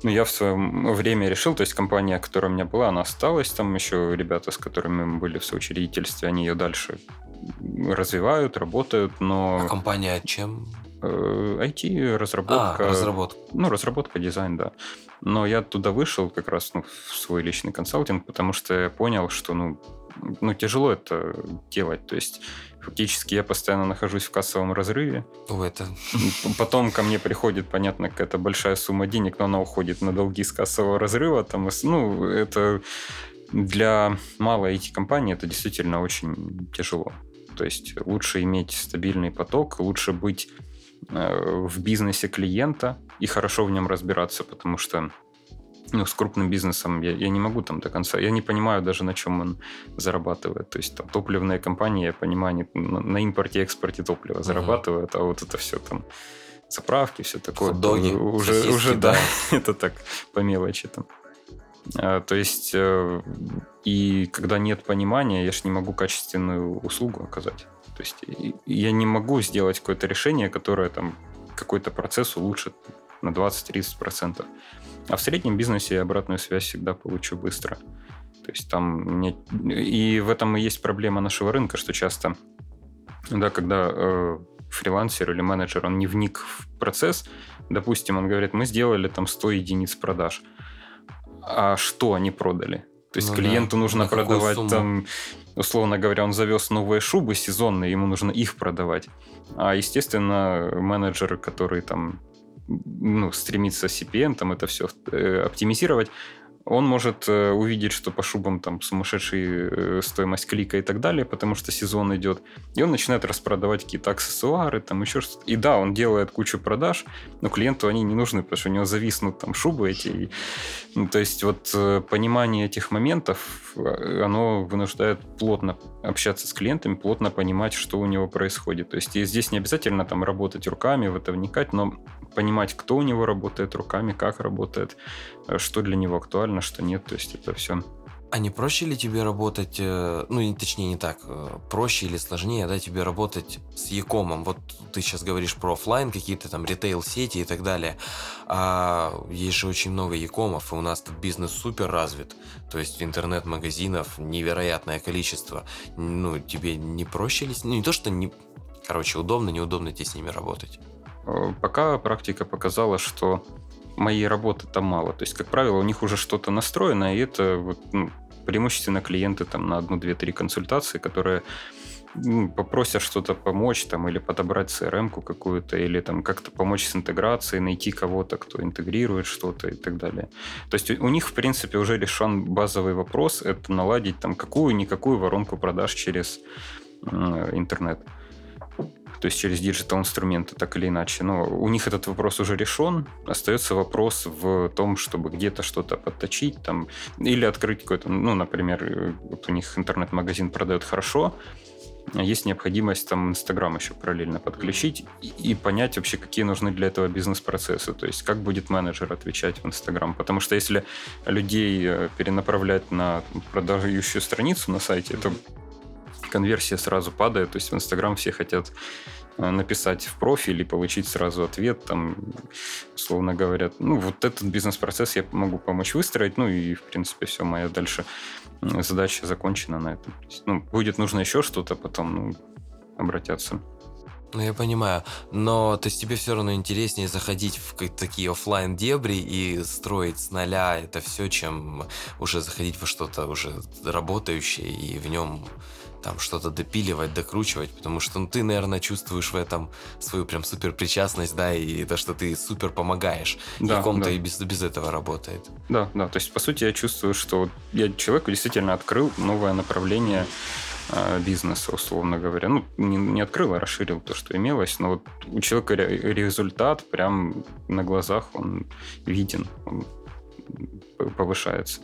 ну, я в свое время решил, то есть компания, которая у меня была, она осталась, там еще ребята, с которыми мы были в соучредительстве, они ее дальше развивают, работают, А но компания чем? э, IT, разработка, А, разработка. ну, разработка, дизайн, да. Но я туда вышел как раз ну, в свой личный консалтинг, потому что я понял, что ну, ну, тяжело это делать. То есть фактически я постоянно нахожусь в кассовом разрыве. О, это... Потом ко мне приходит, понятно, какая-то большая сумма денег, но она уходит на долги с кассового разрыва. Там, ну, это для малой IT-компании это действительно очень тяжело. То есть лучше иметь стабильный поток, лучше быть э, в бизнесе клиента и хорошо в нем разбираться, потому что ну, с крупным бизнесом я, я не могу там до конца, я не понимаю даже, на чем он зарабатывает. То есть там топливные компании, я понимаю, они на, на импорте и экспорте топлива зарабатывают, а вот это все там заправки, все такое. Доги, уже, уже да, [laughs] это так по мелочи там. А, то есть, э, и когда нет понимания, я же не могу качественную услугу оказать. То есть, я не могу сделать какое-то решение, которое там какой-то процесс улучшит на 20-30%. А в среднем бизнесе я обратную связь всегда получу быстро. То есть там не... И в этом и есть проблема нашего рынка, что часто, да, когда э, фрилансер или менеджер, он не вник в процесс, допустим, он говорит, мы сделали там 100 единиц продаж, а что они продали? То есть ну, клиенту да. нужно На продавать там, условно говоря, он завез новые шубы сезонные, ему нужно их продавать. А, естественно, менеджер, который там ну, стремится CPM, там это все э, оптимизировать, он может э, увидеть, что по шубам там сумасшедшая э, стоимость клика и так далее, потому что сезон идет, и он начинает распродавать какие-то аксессуары, там еще что-то. И да, он делает кучу продаж, но клиенту они не нужны, потому что у него зависнут там шубы эти. Ну, то есть вот понимание этих моментов, оно вынуждает плотно общаться с клиентами, плотно понимать, что у него происходит. То есть и здесь не обязательно там работать руками, в это вникать, но понимать, кто у него работает руками, как работает, что для него актуально, что нет. То есть это все а не проще ли тебе работать, э, ну, точнее, не так, э, проще или сложнее, да, тебе работать с Якомом? Вот ты сейчас говоришь про офлайн какие-то там ритейл-сети и так далее, а есть же очень много Якомов, и у нас тут бизнес супер развит, то есть интернет-магазинов невероятное количество. Ну, тебе не проще ли, ну, не то, что не, короче, удобно, неудобно тебе с ними работать? Э, пока практика показала, что моей работы там мало. То есть, как правило, у них уже что-то настроено, и это вот, ну, преимущественно клиенты там на одну, две, три консультации, которые ну, попросят что-то помочь там или подобрать CRM-ку какую-то, или там как-то помочь с интеграцией, найти кого-то, кто интегрирует что-то и так далее. То есть у них, в принципе, уже решен базовый вопрос, это наладить там какую-никакую воронку продаж через э, интернет то есть через digital инструменты, так или иначе. Но у них этот вопрос уже решен. Остается вопрос в том, чтобы где-то что-то подточить там, или открыть какой-то, ну, например, вот у них интернет-магазин продает хорошо, есть необходимость там Инстаграм еще параллельно подключить и, и понять вообще, какие нужны для этого бизнес-процессы. То есть, как будет менеджер отвечать в Инстаграм. Потому что если людей э, перенаправлять на продающую страницу на сайте, то конверсия сразу падает. То есть в Инстаграм все хотят э, написать в профиль и получить сразу ответ, там, условно говоря, ну, вот этот бизнес-процесс я могу помочь выстроить, ну, и, в принципе, все, моя дальше задача закончена на этом. Ну, будет нужно еще что-то, потом, ну, обратятся. Ну, я понимаю. Но то есть тебе все равно интереснее заходить в такие офлайн дебри и строить с нуля это все, чем уже заходить во что-то уже работающее и в нем там что-то допиливать, докручивать, потому что ну, ты, наверное, чувствуешь в этом свою прям супер причастность, да, и то, что ты супер помогаешь. Да, и ком-то да. и без, без этого работает. Да, да, то есть, по сути, я чувствую, что я человеку действительно открыл новое направление э, бизнеса, условно говоря. Ну, не, не открыл, а расширил то, что имелось, но вот у человека результат прям на глазах, он виден, он повышается.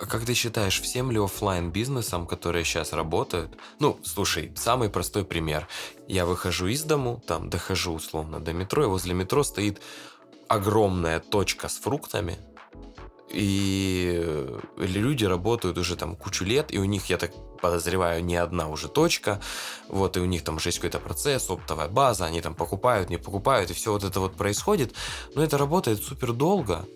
А как ты считаешь, всем ли офлайн бизнесам, которые сейчас работают? Ну, слушай, самый простой пример. Я выхожу из дому, там дохожу условно до метро, и возле метро стоит огромная точка с фруктами, и люди работают уже там кучу лет, и у них, я так подозреваю, не одна уже точка, вот, и у них там уже есть какой-то процесс, оптовая база, они там покупают, не покупают, и все вот это вот происходит, но это работает супер долго,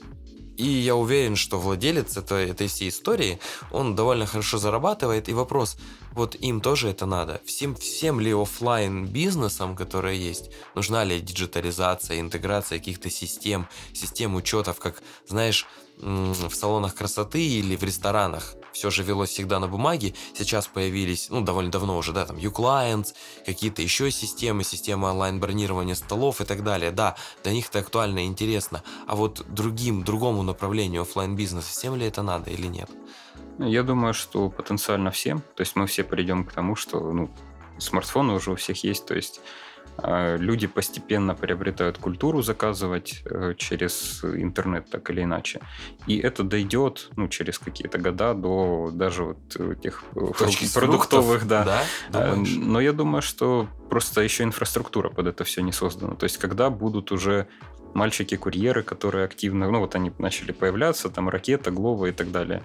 и я уверен, что владелец этой, этой всей истории, он довольно хорошо зарабатывает. И вопрос, вот им тоже это надо. Всем, всем ли офлайн бизнесам, которые есть, нужна ли диджитализация, интеграция каких-то систем, систем учетов, как, знаешь, в салонах красоты или в ресторанах все же велось всегда на бумаге. Сейчас появились, ну, довольно давно уже, да, там, uClients, какие-то еще системы, системы онлайн-бронирования столов и так далее. Да, для них это актуально и интересно. А вот другим, другому направлению офлайн бизнеса всем ли это надо или нет? Я думаю, что потенциально всем. То есть мы все придем к тому, что ну, смартфоны уже у всех есть. То есть люди постепенно приобретают культуру заказывать э, через интернет так или иначе. И это дойдет ну, через какие-то года до даже вот тех э, Точки продуктовых, фруктов, да. да? Но я думаю, что просто еще инфраструктура под это все не создана. То есть когда будут уже мальчики-курьеры, которые активно, ну вот они начали появляться, там ракета, глова и так далее.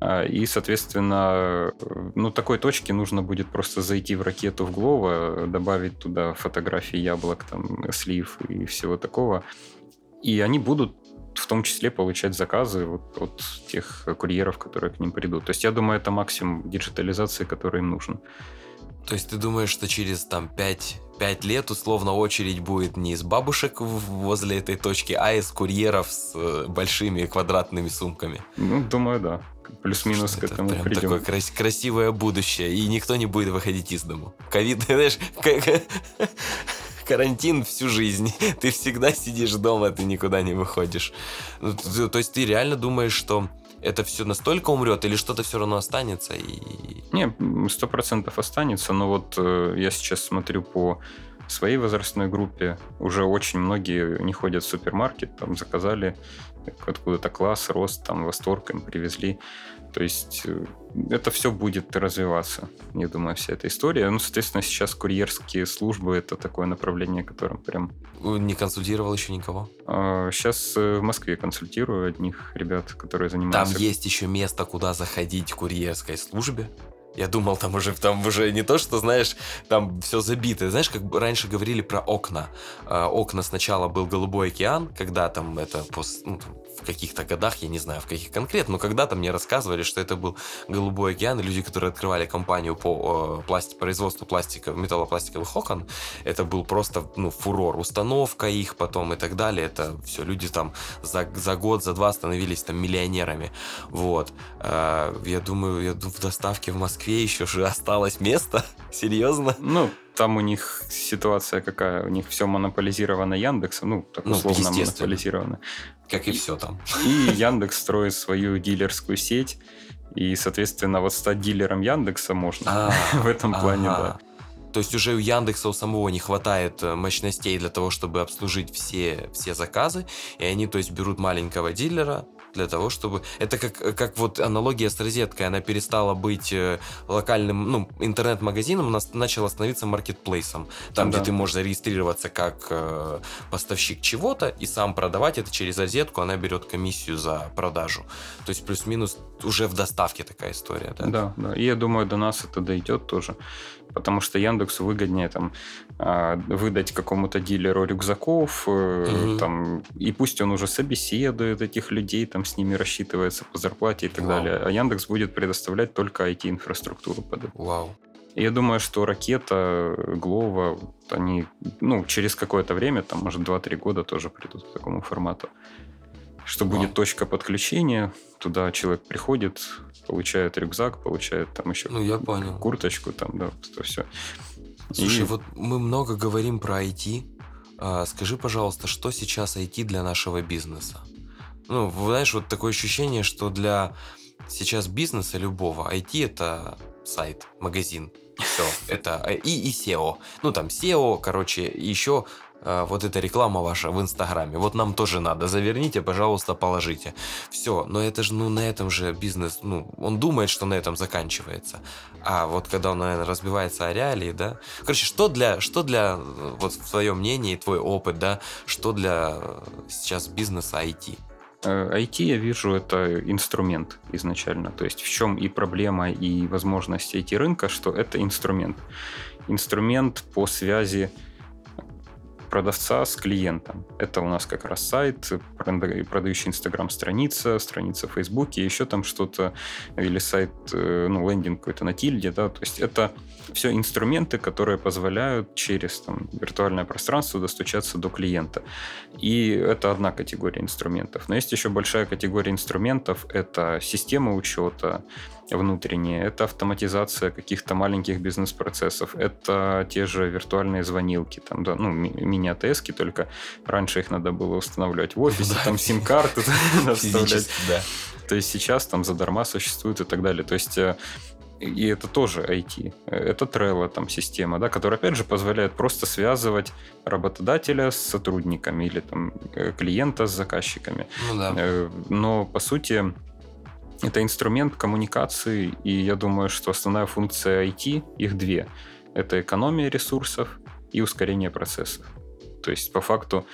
А, и, соответственно, ну, такой точке нужно будет просто зайти в ракету в Глова, добавить туда фотографии яблок, там, слив и всего такого. И они будут в том числе получать заказы вот от тех курьеров, которые к ним придут. То есть я думаю, это максимум диджитализации, который им нужен. То есть ты думаешь, что через там 5, 5 лет условно очередь будет не из бабушек возле этой точки, а из курьеров с э, большими квадратными сумками? Ну, думаю, да. Плюс-минус к этому прям придем. такое крас- красивое будущее, и никто не будет выходить из дому. Ковид, [laughs] знаешь, карантин всю жизнь. [laughs] Ты всегда сидишь дома, ты никуда не выходишь. Ну, то есть ты реально думаешь, что это все настолько умрет или что-то все равно останется? И... Не, сто процентов останется, но вот э, я сейчас смотрю по своей возрастной группе, уже очень многие не ходят в супермаркет, там заказали откуда-то класс, рост, там восторг им привезли. То есть э, это все будет развиваться, я думаю, вся эта история. Ну, соответственно, сейчас курьерские службы это такое направление, которым прям... Не консультировал еще никого? Сейчас э, в Москве консультирую одних ребят, которые занимаются... Там есть еще место, куда заходить курьерской службе? Я думал, там уже, там уже не то, что, знаешь, там все забито. Знаешь, как раньше говорили про окна. Э, окна сначала был голубой океан, когда там это пос, ну, в каких-то годах, я не знаю, в каких конкретно, но когда-то мне рассказывали, что это был голубой океан, и люди, которые открывали компанию по э, пласти, производству пластика, металлопластиковых окон, это был просто, ну, фурор. Установка их потом и так далее, это все, люди там за, за год, за два становились там миллионерами. Вот. Э, я думаю, я думаю, в доставке в Москве еще же осталось место. [laughs] Серьезно? Ну, там у них ситуация какая? У них все монополизировано Яндексом, ну, так ну, условно монополизировано. Как и, и все там. И Яндекс строит свою дилерскую сеть, и, соответственно, вот стать дилером Яндекса можно а, [laughs] в этом плане, да. То есть уже у Яндекса у самого не хватает э, мощностей для того, чтобы обслужить все, все заказы, и они, то есть, берут маленького дилера, для того, чтобы... Это как, как вот аналогия с розеткой. Она перестала быть э, локальным, ну, интернет-магазином, она начала становиться маркетплейсом. Там, да. где ты можешь зарегистрироваться как э, поставщик чего-то и сам продавать это через розетку, она берет комиссию за продажу. То есть плюс-минус уже в доставке такая история, да? Да, да. И я думаю, до нас это дойдет тоже потому что Яндексу выгоднее там а, выдать какому-то дилеру рюкзаков, угу. там, и пусть он уже собеседует этих людей, там с ними рассчитывается по зарплате и так Вау. далее. А Яндекс будет предоставлять только IT-инфраструктуру под это. Вау. Я думаю, что ракета, Глова, они, ну, через какое-то время, там, может, 2-3 года тоже придут к такому формату. Что Вау. будет точка подключения, туда человек приходит, получает рюкзак, получает там еще ну, я понял. курточку, там, да, это все. Слушай, и... вот мы много говорим про IT. А, скажи, пожалуйста, что сейчас IT для нашего бизнеса? Ну, знаешь, вот такое ощущение, что для сейчас бизнеса любого IT это сайт, магазин, все, это и, и SEO. Ну, там SEO, короче, еще вот эта реклама ваша в Инстаграме. Вот нам тоже надо. Заверните, пожалуйста, положите. Все, но это же, ну, на этом же бизнес, ну, он думает, что на этом заканчивается. А вот когда он, наверное, разбивается о реалии, да. Короче, что для, что для, вот в твоем мнении, твой опыт, да, что для сейчас бизнеса IT? IT, э, я вижу, это инструмент изначально. То есть в чем и проблема, и возможность IT-рынка, что это инструмент. Инструмент по связи продавца с клиентом. Это у нас как раз сайт, продающий Инстаграм-страница, страница в Фейсбуке, еще там что-то, или сайт, э, ну, лендинг какой-то на тильде, да, то есть это все инструменты, которые позволяют через там, виртуальное пространство достучаться до клиента. И это одна категория инструментов. Но есть еще большая категория инструментов. Это система учета, внутренние, это автоматизация каких-то маленьких бизнес-процессов, это те же виртуальные звонилки, там, да, ну, мини-АТСки, только раньше их надо было устанавливать в офисе, там сим-карты [laughs] вставлять. То есть сейчас там задарма существует и так далее. То есть э, и это тоже IT. Это Trello там система, да, которая, опять же, позволяет просто связывать работодателя с сотрудниками или там э, клиента с заказчиками. Ну, да. Э, но, по сути, это инструмент коммуникации, и я думаю, что основная функция IT, их две. Это экономия ресурсов и ускорение процессов. То есть, по факту,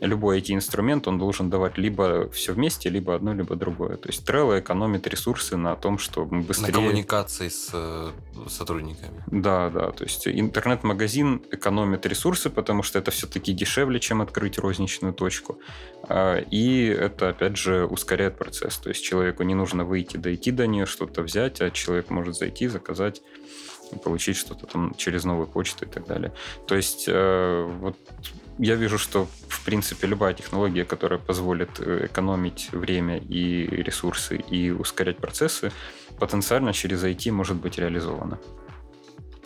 любой IT-инструмент, он должен давать либо все вместе, либо одно, либо другое. То есть Trello экономит ресурсы на том, что быстрее... На коммуникации с э, сотрудниками. Да, да. То есть интернет-магазин экономит ресурсы, потому что это все-таки дешевле, чем открыть розничную точку. А, и это, опять же, ускоряет процесс. То есть человеку не нужно выйти, дойти до нее, что-то взять, а человек может зайти, заказать получить что-то там через новую почту и так далее. То есть э, вот я вижу, что, в принципе, любая технология, которая позволит э, экономить время и ресурсы и ускорять процессы, потенциально через IT может быть реализована.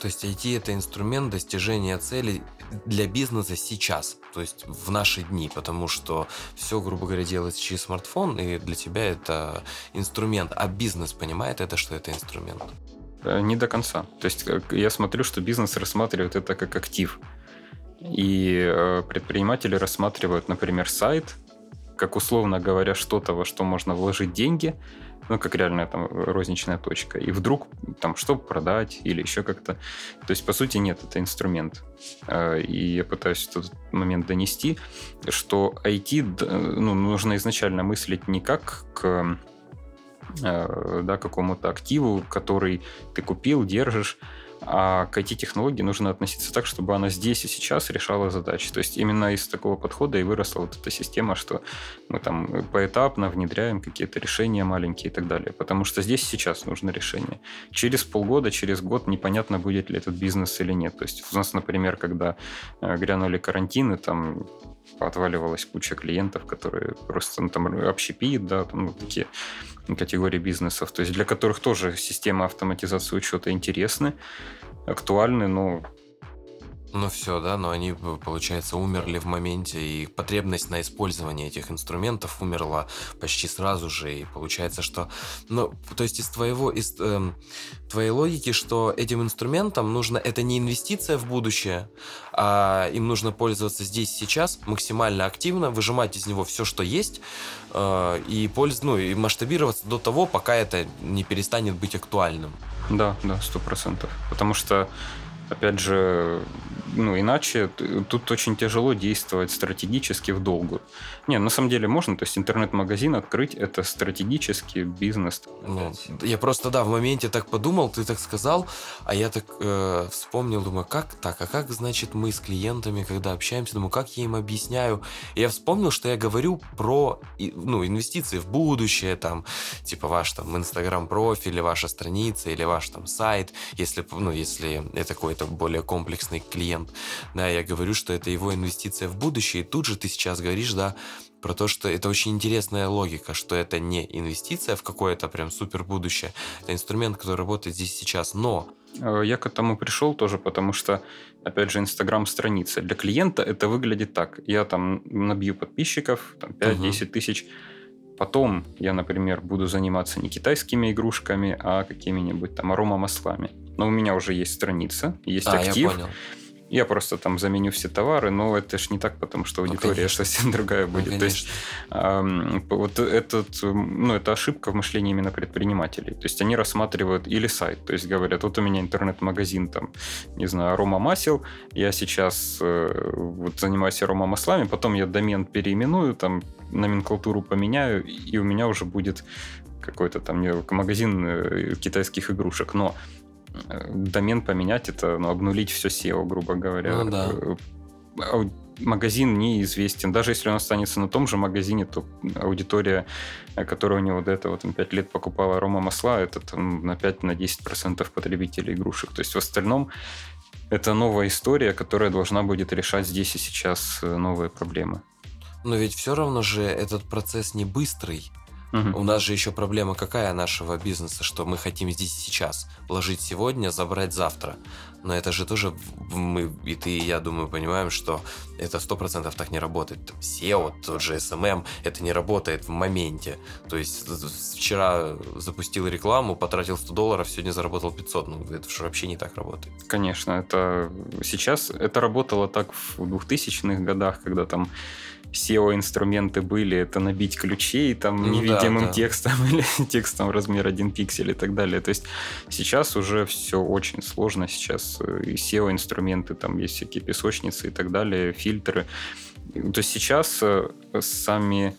То есть IT это инструмент достижения целей для бизнеса сейчас, то есть в наши дни, потому что все, грубо говоря, делается через смартфон, и для тебя это инструмент, а бизнес понимает это, что это инструмент? Э, не до конца. То есть я смотрю, что бизнес рассматривает это как актив. И э, предприниматели рассматривают, например, сайт, как условно говоря, что-то, во что можно вложить деньги, ну, как реальная там розничная точка, и вдруг там что продать или еще как-то. То есть, по сути, нет, это инструмент. Э, и я пытаюсь этот момент донести, что IT ну, нужно изначально мыслить не как к э, да, какому-то активу, который ты купил, держишь, а к IT-технологии нужно относиться так, чтобы она здесь и сейчас решала задачи. То есть именно из такого подхода и выросла вот эта система, что мы там поэтапно внедряем какие-то решения маленькие и так далее. Потому что здесь сейчас нужно решение. Через полгода, через год непонятно, будет ли этот бизнес или нет. То есть у нас, например, когда э, грянули карантины, там отваливалась куча клиентов, которые просто ну, там общепит, да, там ну, такие категории бизнесов, то есть для которых тоже система автоматизации учета интересны, актуальны, но ну все, да, но они, получается, умерли в моменте, и потребность на использование этих инструментов умерла почти сразу же, и получается, что, ну, то есть из твоего, из э, твоей логики, что этим инструментам нужно, это не инвестиция в будущее, а им нужно пользоваться здесь сейчас максимально активно, выжимать из него все, что есть, э, и польз, ну, и масштабироваться до того, пока это не перестанет быть актуальным. Да, да, сто процентов, потому что опять же, ну, иначе тут очень тяжело действовать стратегически в долгую. Не, на самом деле можно, то есть интернет-магазин открыть, это стратегический бизнес. Ну, я просто, да, в моменте так подумал, ты так сказал, а я так э, вспомнил, думаю, как так, а как, значит, мы с клиентами, когда общаемся, думаю, как я им объясняю. И я вспомнил, что я говорю про, ну, инвестиции в будущее, там, типа ваш там инстаграм-профиль, или ваша страница, или ваш там сайт, если, ну, если это какой-то более комплексный клиент. Да, я говорю, что это его инвестиция в будущее, и тут же ты сейчас говоришь, да, про то, что это очень интересная логика, что это не инвестиция в какое-то прям супер будущее, это инструмент, который работает здесь сейчас, но... Э, я к этому пришел тоже, потому что, опять же, Инстаграм-страница. Для клиента это выглядит так. Я там набью подписчиков, там 5-10 угу. тысяч, Потом я, например, буду заниматься не китайскими игрушками, а какими-нибудь там аромамаслами. Но у меня уже есть страница, есть а, актив. Я понял. Я просто там заменю все товары, но это ж не так, потому что ну, аудитория [laughs] ну, совсем другая будет. Ну, То есть э, вот этот, ну, это ошибка в мышлении именно предпринимателей. То есть они рассматривают или сайт, то есть говорят, вот у меня интернет-магазин там, не знаю, арома масел, я сейчас э, вот занимаюсь арома маслами, потом я домен переименую, там номенклатуру поменяю, и у меня уже будет какой-то там магазин э, китайских игрушек. Но домен поменять, это ну, обнулить все SEO, грубо говоря. Ну, да. Э, магазин неизвестен. Даже если он останется на том же магазине, то аудитория, э, которая у него до этого там, 5 лет покупала арома масла, это там, на 5-10% потребителей игрушек. То есть в остальном это новая история, которая должна будет решать здесь и сейчас э, новые проблемы. Но ведь все равно же этот процесс не быстрый. У нас же еще проблема какая нашего бизнеса, что мы хотим здесь сейчас вложить сегодня, забрать завтра. Но это же тоже мы, и ты, и я думаю, понимаем, что это сто процентов так не работает. SEO, тот же SMM, это не работает в моменте. То есть вчера запустил рекламу, потратил 100 долларов, сегодня заработал 500. Ну, это же вообще не так работает. Конечно, это сейчас, это работало так в 2000-х годах, когда там SEO-инструменты были, это набить ключей там ну, невидимым да, да. текстом [laughs] или текстом размер 1 пиксель и так далее. То есть сейчас уже все очень сложно. Сейчас э, и SEO-инструменты, там есть всякие песочницы и так далее, фильтры. То есть сейчас э, сами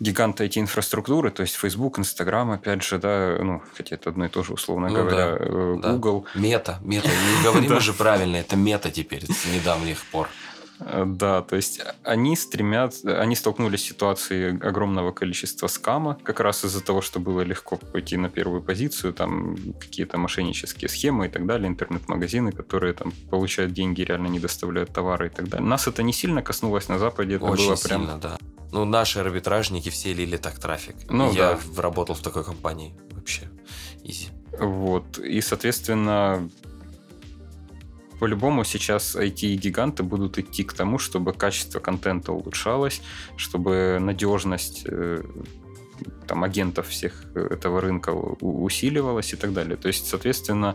гиганты IT-инфраструктуры, то есть Facebook, Instagram, опять же, да, ну, хотя это одно и то же, условно ну, говоря, да, э, Google. Да. Мета, мета, не говорим [laughs] уже правильно, это мета теперь с недавних пор. Э, да, то есть они стремятся, они столкнулись с ситуацией огромного количества скама, как раз из-за того, что было легко пойти на первую позицию, там какие-то мошеннические схемы и так далее, интернет-магазины, которые там получают деньги, реально не доставляют товары и так далее. Нас это не сильно коснулось на Западе, это Очень было прям... сильно, да. Ну, наши арбитражники все лили так трафик. Ну, Я да. работал в такой компании вообще. Изи. Вот. И, соответственно, по-любому сейчас IT-гиганты будут идти к тому, чтобы качество контента улучшалось, чтобы надежность э, там, агентов всех этого рынка усиливалась и так далее. То есть, соответственно,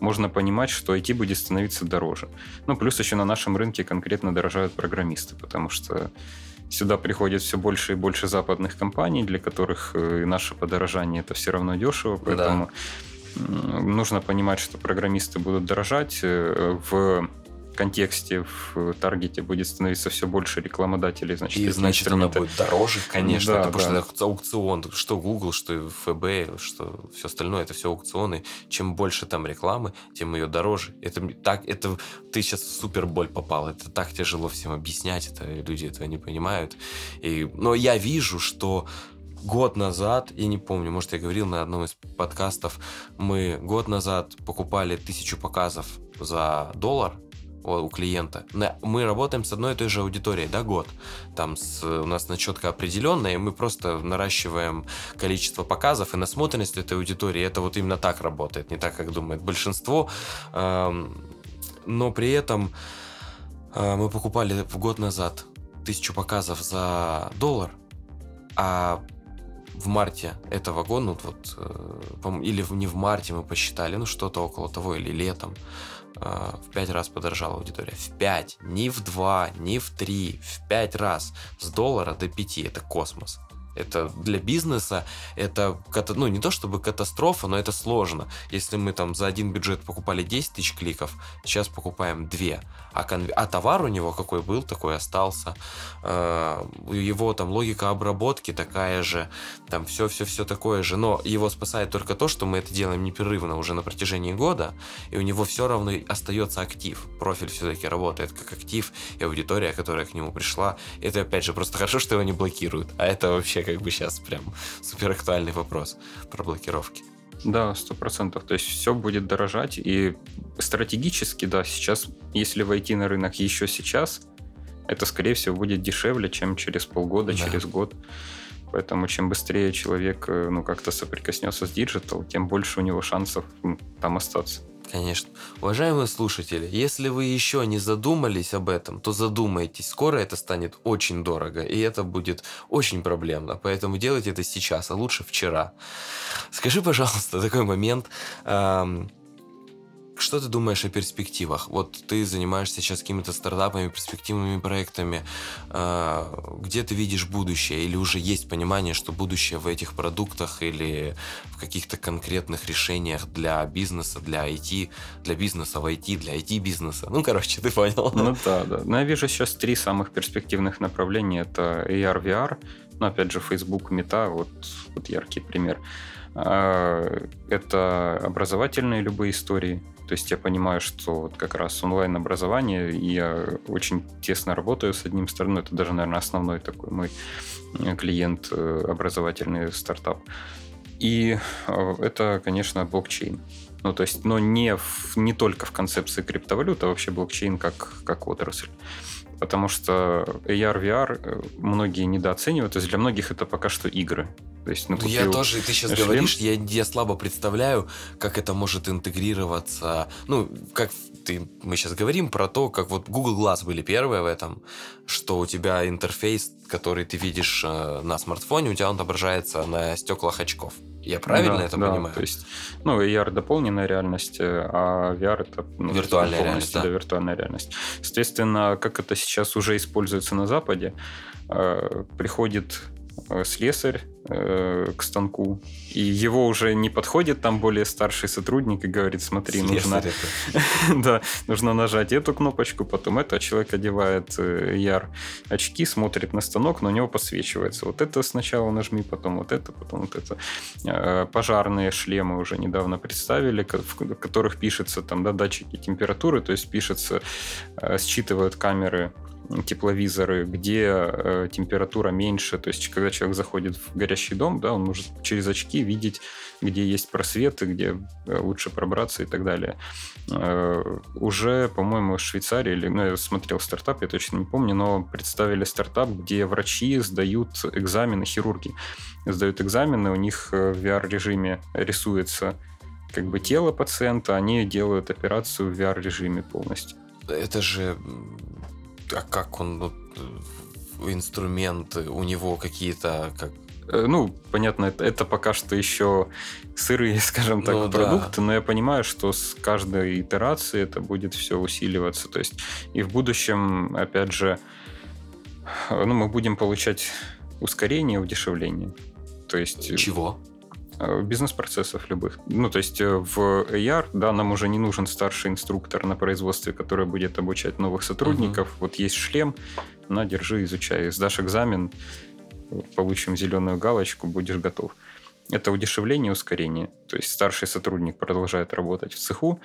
можно понимать, что IT будет становиться дороже. Ну, плюс еще на нашем рынке конкретно дорожают программисты, потому что сюда приходит все больше и больше западных компаний, для которых э, наше подорожание это все равно дешево, поэтому да нужно понимать, что программисты будут дорожать э, в контексте, в таргете будет становиться все больше рекламодателей. Значит, и значит она будет дороже, конечно, да, потому да. что это аукцион, что Google, что ФБ, что все остальное, это все аукционы. Чем больше там рекламы, тем ее дороже. Это так, это ты сейчас в супер боль попал. Это так тяжело всем объяснять, это люди этого не понимают. И, но я вижу, что год назад, я не помню, может, я говорил на одном из подкастов, мы год назад покупали тысячу показов за доллар у клиента. Мы работаем с одной и той же аудиторией, да, год. Там с, у нас начетка определенная, и мы просто наращиваем количество показов и насмотренность этой аудитории. Это вот именно так работает, не так, как думает большинство. Но при этом э, мы покупали год назад тысячу показов за доллар, а в марте этого года, ну вот, э, или не в марте мы посчитали, ну что-то около того, или летом, э, в пять раз подорожала аудитория. В пять, не в два, не в три, в пять раз. С доллара до пяти. Это космос. Это для бизнеса, это, ну, не то чтобы катастрофа, но это сложно. Если мы там за один бюджет покупали 10 тысяч кликов, сейчас покупаем 2. А, конв... а товар у него какой был, такой остался. Э, его там логика обработки такая же, там все-все-все такое же. Но его спасает только то, что мы это делаем непрерывно уже на протяжении года, и у него все равно остается актив. Профиль все-таки работает как актив, и аудитория, которая к нему пришла, это опять же просто [laughs] хорошо, что его не блокируют. А это вообще как бы сейчас прям [laughs] супер актуальный вопрос про блокировки. Да, сто процентов. То есть все будет дорожать. И стратегически, да, сейчас, если войти на рынок еще сейчас, это, скорее всего, будет дешевле, чем через полгода, да. через год. Поэтому чем быстрее человек э, ну, как-то соприкоснется с digital, тем больше у него шансов там остаться. Конечно. Уважаемые слушатели, если вы еще не задумались об этом, то задумайтесь. Скоро это станет очень дорого, и это будет очень проблемно. Поэтому делайте это сейчас, а лучше вчера. Скажи, пожалуйста, [laughs] такой момент. Эм, что ты думаешь о перспективах? Вот ты занимаешься сейчас какими-то стартапами, перспективными проектами. А, где ты видишь будущее? Или уже есть понимание, что будущее в этих продуктах или в каких-то конкретных решениях для бизнеса, для IT, для бизнеса в IT, для IT-бизнеса? Ну, короче, ты понял. Ну да, да. Но я вижу сейчас три самых перспективных направления. Это AR, VR, ну, опять же, Facebook, Meta, вот, вот яркий пример. А, это образовательные любые истории, То есть я понимаю, что вот как раз онлайн-образование, я очень тесно работаю с одним стороной, это даже, наверное, основной такой мой клиент, э, образовательный стартап. И э, это, конечно, блокчейн. Ну, то есть, но не, в, не только в концепции криптовалют, а вообще блокчейн как, как отрасль. Потому что AR, VR многие недооценивают. То есть для многих это пока что игры. То есть, ну, я тоже, ты сейчас шлем. говоришь, я, я слабо представляю, как это может интегрироваться. Ну, как ты, мы сейчас говорим про то, как вот Google Glass были первые в этом, что у тебя интерфейс, который ты видишь э, на смартфоне, у тебя он отображается на стеклах очков. Я правильно да, это да, понимаю? То есть, ну, AR дополненная реальность, э, а VR это ну, виртуальная реальность. Да. да, виртуальная реальность. Соответственно, как это сейчас уже используется на Западе, э, приходит Э, слесарь э, к станку, и его уже не подходит там более старший сотрудник и говорит, смотри, нужно, [laughs] да, нужно нажать эту кнопочку, потом это, а человек одевает э, яр очки, смотрит на станок, но у него подсвечивается. Вот это сначала нажми, потом вот это, потом вот это. Э, пожарные шлемы уже недавно представили, в которых пишется там, да, датчики температуры, то есть пишется, э, считывают камеры тепловизоры, где э, температура меньше, то есть когда человек заходит в горящий дом, да, он может через очки видеть, где есть просветы, где э, лучше пробраться и так далее. Э, уже, по-моему, в Швейцарии, или, ну, я смотрел стартап, я точно не помню, но представили стартап, где врачи сдают экзамены, хирурги сдают экзамены, у них в VR-режиме рисуется как бы тело пациента, они делают операцию в VR-режиме полностью. Это же а как он, вот, э, инструменты, у него какие-то, как э, ну, понятно, это, это пока что еще сырые, [laughs] скажем так, ну, продукты, да. но я понимаю, что с каждой итерацией это будет все усиливаться. То есть и в будущем, опять же, ну, мы будем получать ускорение, удешевление. То есть... Чего? Э, бизнес-процессов любых. Ну, то есть э, в AR, да, нам уже не нужен старший инструктор на производстве, который будет обучать новых сотрудников. Uh-huh. Вот есть шлем, на, держи, изучай. Сдашь экзамен, получим зеленую галочку, будешь готов. Это удешевление и ускорение. То есть старший сотрудник продолжает работать в цеху,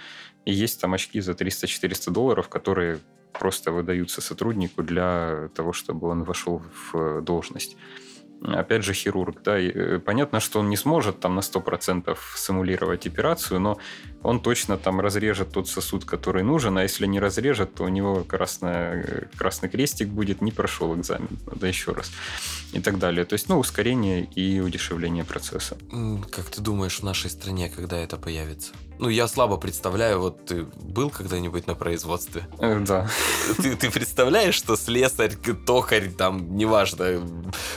и есть там очки за 300-400 долларов, которые просто выдаются сотруднику для того, чтобы он вошел в должность опять же, хирург, да, и э, понятно, что он не сможет там на 100% симулировать операцию, но он точно там разрежет тот сосуд, который нужен, а если не разрежет, то у него красная, э, красный крестик будет, не прошел экзамен, надо еще раз, и так далее. То есть, ну, ускорение и удешевление процесса. Как ты думаешь, в нашей стране, когда это появится? Ну, я слабо представляю, вот ты был когда-нибудь на производстве? Да. Ты, ты представляешь, что слесарь, токарь, там, неважно,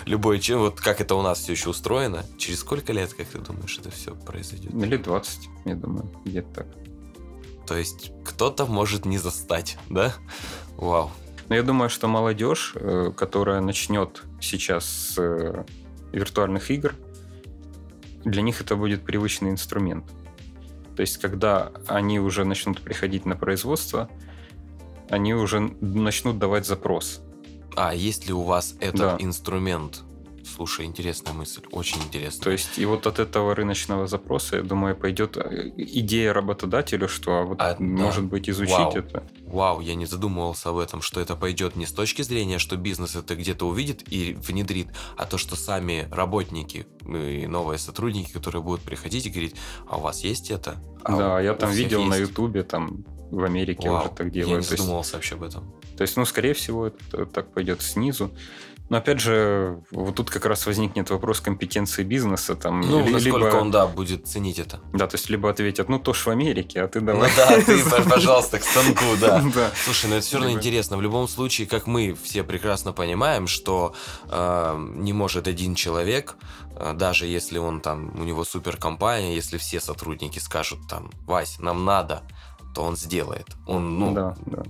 любой чем, вот как это у нас все еще устроено, через сколько лет, как ты думаешь, это все произойдет? Лет 20, я думаю, где-то так. То есть кто-то может не застать, да? Вау. Но я думаю, что молодежь, э, которая начнет сейчас с э, виртуальных игр, для них это будет привычный инструмент. То есть, когда они уже начнут приходить на производство, они уже начнут давать запрос. А есть ли у вас этот да. инструмент? Слушай, интересная мысль, очень интересная. То есть, и вот от этого рыночного запроса, я думаю, пойдет э, идея работодателю, что а вот а, может да. быть изучить Вау. это. Вау, я не задумывался об этом, что это пойдет не с точки зрения, что бизнес это где-то увидит и внедрит, а то, что сами работники и новые сотрудники, которые будут приходить и говорить, а у вас есть это? А да, я там видел есть? на Ютубе, там в Америке Вау, уже так делают. Я не задумывался вообще об этом. То есть, ну, скорее всего, это так пойдет снизу. Но опять же, вот тут как раз возникнет вопрос компетенции бизнеса. Там, ну, либо... насколько он, да, будет ценить это. Да, то есть либо ответят, ну, то ж в Америке, а ты давай. Ну да, ты, [laughs] пожалуйста, к станку, да. [laughs] да. Слушай, ну это все равно интересно. В любом случае, как мы все прекрасно понимаем, что э, не может один человек, э, даже если он там, у него суперкомпания, если все сотрудники скажут там, Вась, нам надо, то он сделает. Он, ну, да, да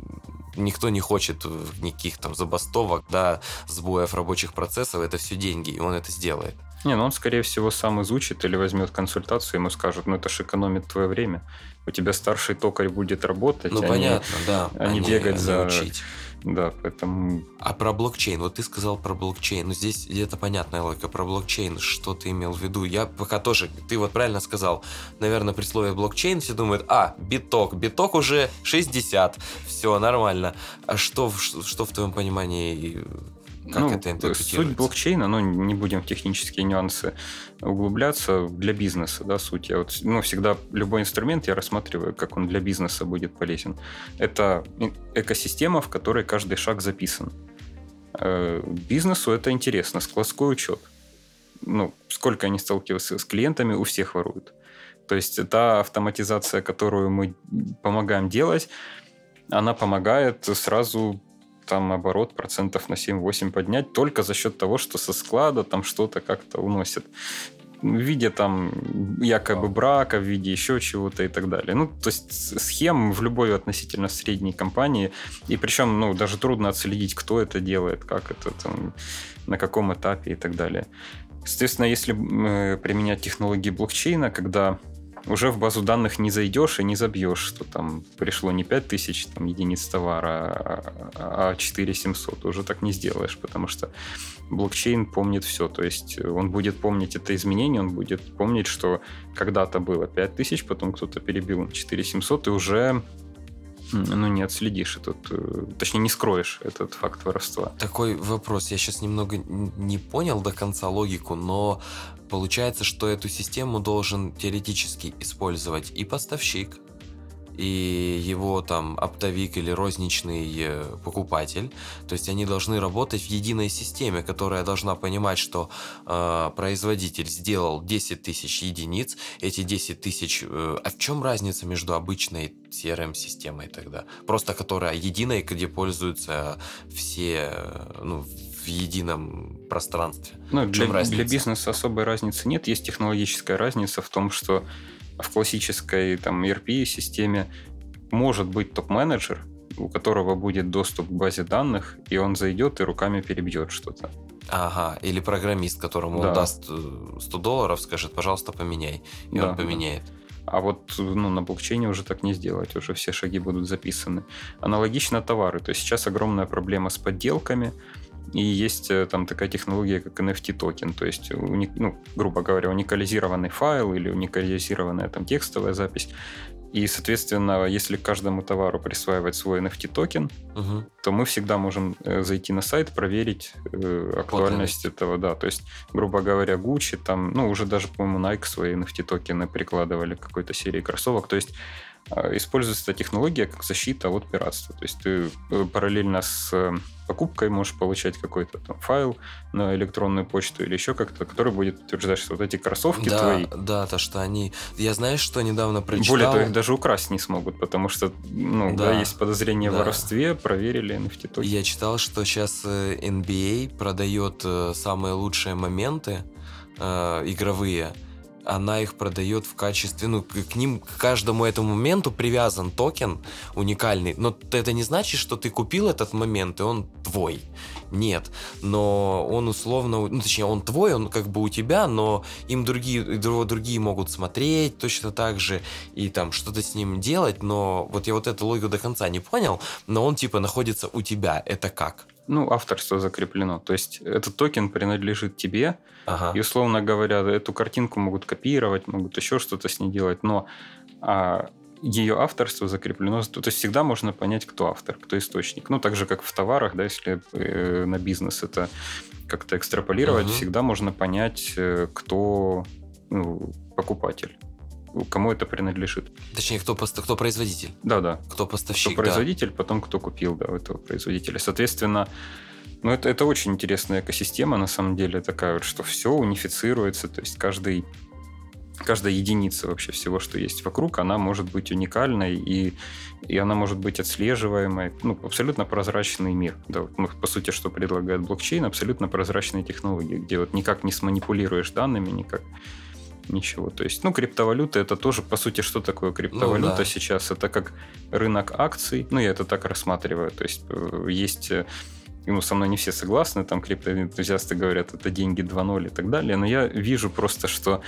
никто не хочет никаких там забастовок, да, сбоев рабочих процессов, это все деньги, и он это сделает. Не, ну он, скорее всего, сам изучит или возьмет консультацию, ему скажут, ну это же экономит твое время. У тебя старший токарь будет работать, ну, а понятно, не, да, а не бегать за учить. Да, поэтому... А про блокчейн, вот ты сказал про блокчейн, ну здесь это понятная логика, про блокчейн, что ты имел в виду? Я пока тоже, ты вот правильно сказал, наверное, при слове блокчейн все думают, а, биток, биток уже 60, все, нормально. А что, что в твоем понимании как ну, это интерпретируется? Суть блокчейна, ну, не будем в технические нюансы углубляться, для бизнеса, да, суть. Я вот, ну, всегда любой инструмент я рассматриваю, как он для бизнеса будет полезен. Это экосистема, в которой каждый шаг записан. Э, бизнесу это интересно, складской учет. Ну, сколько они сталкиваются с клиентами, у всех воруют. То есть та автоматизация, которую мы помогаем делать, она помогает сразу там оборот процентов на 7-8 поднять только за счет того, что со склада там что-то как-то уносит в виде там якобы брака, в виде еще чего-то и так далее. Ну, то есть схем в любой относительно средней компании, и причем, ну, даже трудно отследить, кто это делает, как это там, на каком этапе и так далее. Естественно, если э, применять технологии блокчейна, когда уже в базу данных не зайдешь и не забьешь, что там пришло не 5000 там, единиц товара, а 4700. Уже так не сделаешь, потому что блокчейн помнит все. То есть он будет помнить это изменение, он будет помнить, что когда-то было 5000, потом кто-то перебил 4700, и уже ну, не отследишь этот, э, точнее, не скроешь этот факт воровства. Такой вопрос. Я сейчас немного не понял до конца логику, но получается, что эту систему должен теоретически использовать и поставщик, и его там оптовик или розничный э, покупатель. То есть они должны работать в единой системе, которая должна понимать, что э, производитель сделал 10 тысяч единиц, эти 10 тысяч... Э, а в чем разница между обычной CRM-системой тогда? Просто которая единая, где пользуются все э, ну, в едином пространстве. Ну, для, для бизнеса особой разницы нет. Есть технологическая разница в том, что в классической там ERP-системе может быть топ-менеджер, у которого будет доступ к базе данных, и он зайдет и руками перебьет что-то. Ага, или программист, которому да. он даст 100 э, долларов, скажет, пожалуйста, поменяй, и да, он поменяет. А вот ну, на блокчейне уже так не сделать, уже все шаги будут записаны. Аналогично товары. То есть сейчас огромная проблема с подделками, и есть э, там такая технология, как NFT токен, то есть, уни, ну, грубо говоря, уникализированный файл или уникализированная там текстовая запись. И, соответственно, если каждому товару присваивать свой NFT токен, угу. то мы всегда можем э, зайти на сайт, проверить э, актуальность вот этого, да. То есть, грубо говоря, Gucci, там, ну, уже даже, по-моему, Nike свои NFT токены прикладывали к какой-то серии кроссовок. То есть используется эта технология как защита от пиратства. То есть ты э, параллельно с э, покупкой можешь получать какой-то там файл на электронную почту или еще как-то, который будет утверждать, что вот эти кроссовки да, твои. Да, то, что они... Я знаешь, что недавно прочитал? Более того, их даже украсть не смогут, потому что, ну, да, да есть подозрение да. в воровстве, проверили NFT токен. Я читал, что сейчас NBA продает самые лучшие моменты э, игровые, она их продает в качестве, ну, к ним, к каждому этому моменту привязан токен уникальный. Но это не значит, что ты купил этот момент, и он твой. Нет. Но он условно, ну, точнее, он твой, он как бы у тебя, но им другие, другие могут смотреть точно так же и там что-то с ним делать, но вот я вот эту логику до конца не понял, но он типа находится у тебя. Это как? Ну, авторство закреплено. То есть этот токен принадлежит тебе. Ага. И, условно говоря, эту картинку могут копировать, могут еще что-то с ней делать, но а, ее авторство закреплено. То есть всегда можно понять, кто автор, кто источник. Ну, так же, как в товарах, да, если э, на бизнес это как-то экстраполировать, угу. всегда можно понять, э, кто ну, покупатель кому это принадлежит. Точнее, кто, кто производитель. Да-да. Кто поставщик. Кто производитель, да. потом кто купил да, этого производителя. Соответственно, ну, это, это очень интересная экосистема, на самом деле, такая вот, что все унифицируется, то есть каждый каждая единица вообще всего, что есть вокруг, она может быть уникальной, и, и она может быть отслеживаемой. Ну, абсолютно прозрачный мир. Да, вот, ну, по сути, что предлагает блокчейн, абсолютно прозрачные технологии, где вот никак не сманипулируешь данными, никак ничего. То есть, ну, криптовалюта это тоже, по сути, что такое криптовалюта ну, да. сейчас? Это как рынок акций. Ну, я это так рассматриваю. То есть, э, есть э, ну, со мной не все согласны, там криптоэнтузиасты говорят, это деньги 2.0 и так далее, но я вижу просто, что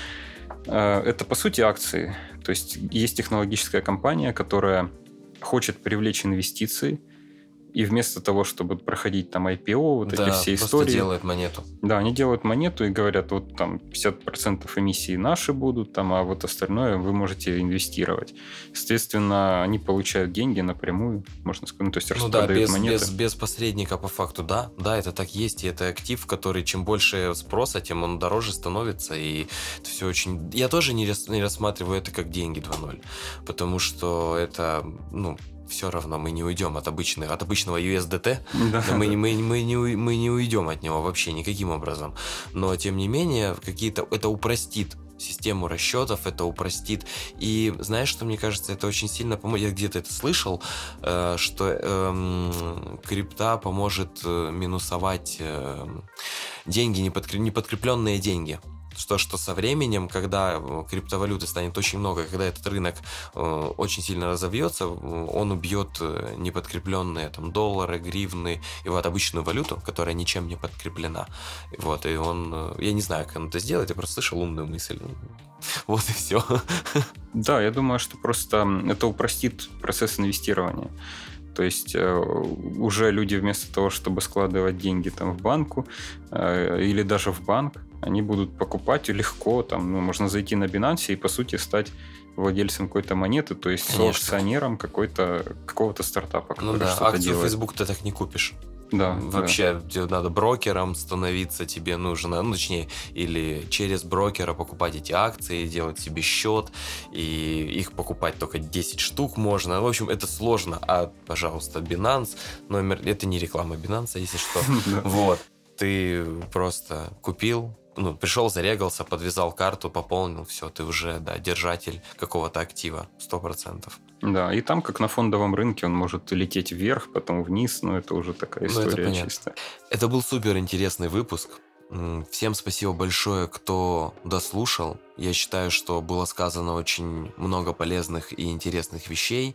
э, это по сути акции. То есть есть технологическая компания, которая хочет привлечь инвестиции, и вместо того, чтобы проходить там IPO, вот да, эти все истории... делают монету. Да, они делают монету и говорят, вот там 50% эмиссии наши будут, там, а вот остальное вы можете инвестировать. Естественно, они получают деньги напрямую, можно сказать, ну, то есть Ну да, без, монеты. без, без посредника по факту, да, да, это так есть, и это актив, который чем больше спроса, тем он дороже становится, и это все очень... Я тоже не, рас- не рассматриваю это как деньги 2.0, потому что это, ну, все равно мы не уйдем от обычных, от обычного USDT, Да. Мы, не- мы, мы, не, мы не уйдем от него вообще никаким образом. Но, тем не менее, какие-то это упростит систему расчетов, это упростит. И знаешь, что мне кажется, это очень сильно поможет. Я где-то это слышал, э, что эм, крипта поможет э, минусовать эм, деньги, неподкре- неподкрепленные деньги. Что, что со временем, когда э, криптовалюты станет очень много, когда этот рынок э, очень сильно разовьется, э, он убьет неподкрепленные там доллары, гривны и вот обычную валюту, которая ничем не подкреплена. Вот, и он, я не знаю, как он это сделает, я просто слышал умную мысль. [laughs] Вот и все. [laughs] Да, я думаю, что просто это упростит процесс инвестирования. То есть уже люди вместо того, чтобы складывать деньги там в банку или даже в банк, они будут покупать легко, там, ну, можно зайти на Binance и, по сути, стать владельцем какой-то монеты, то есть Конечно. соакционером какой-то, какого-то стартапа, Ну который да, что-то акцию делает. Facebook ты так не купишь. Да, Вообще, тебе надо брокером становиться, тебе нужно, ну, точнее, или через брокера покупать эти акции, делать себе счет, и их покупать только 10 штук можно. В общем, это сложно. А, пожалуйста, Binance, номер... Это не реклама Binance, если что. [laughs] Да. Вот. Ты просто купил, ну, пришел, зарегался, подвязал карту, пополнил, все, ты уже, да, держатель какого-то актива, 100%. Да, и там, как на фондовом рынке, он может лететь вверх, потом вниз, но это уже такая Ну, это история понятно. чистая. Это был супер интересный выпуск. Всем спасибо большое, кто дослушал. Я считаю, что было сказано очень много полезных и интересных вещей.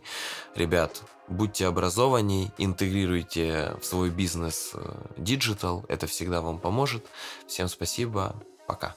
Ребят, будьте образованней, интегрируйте в свой бизнес э, digital, это всегда вам поможет. Всем спасибо, пока.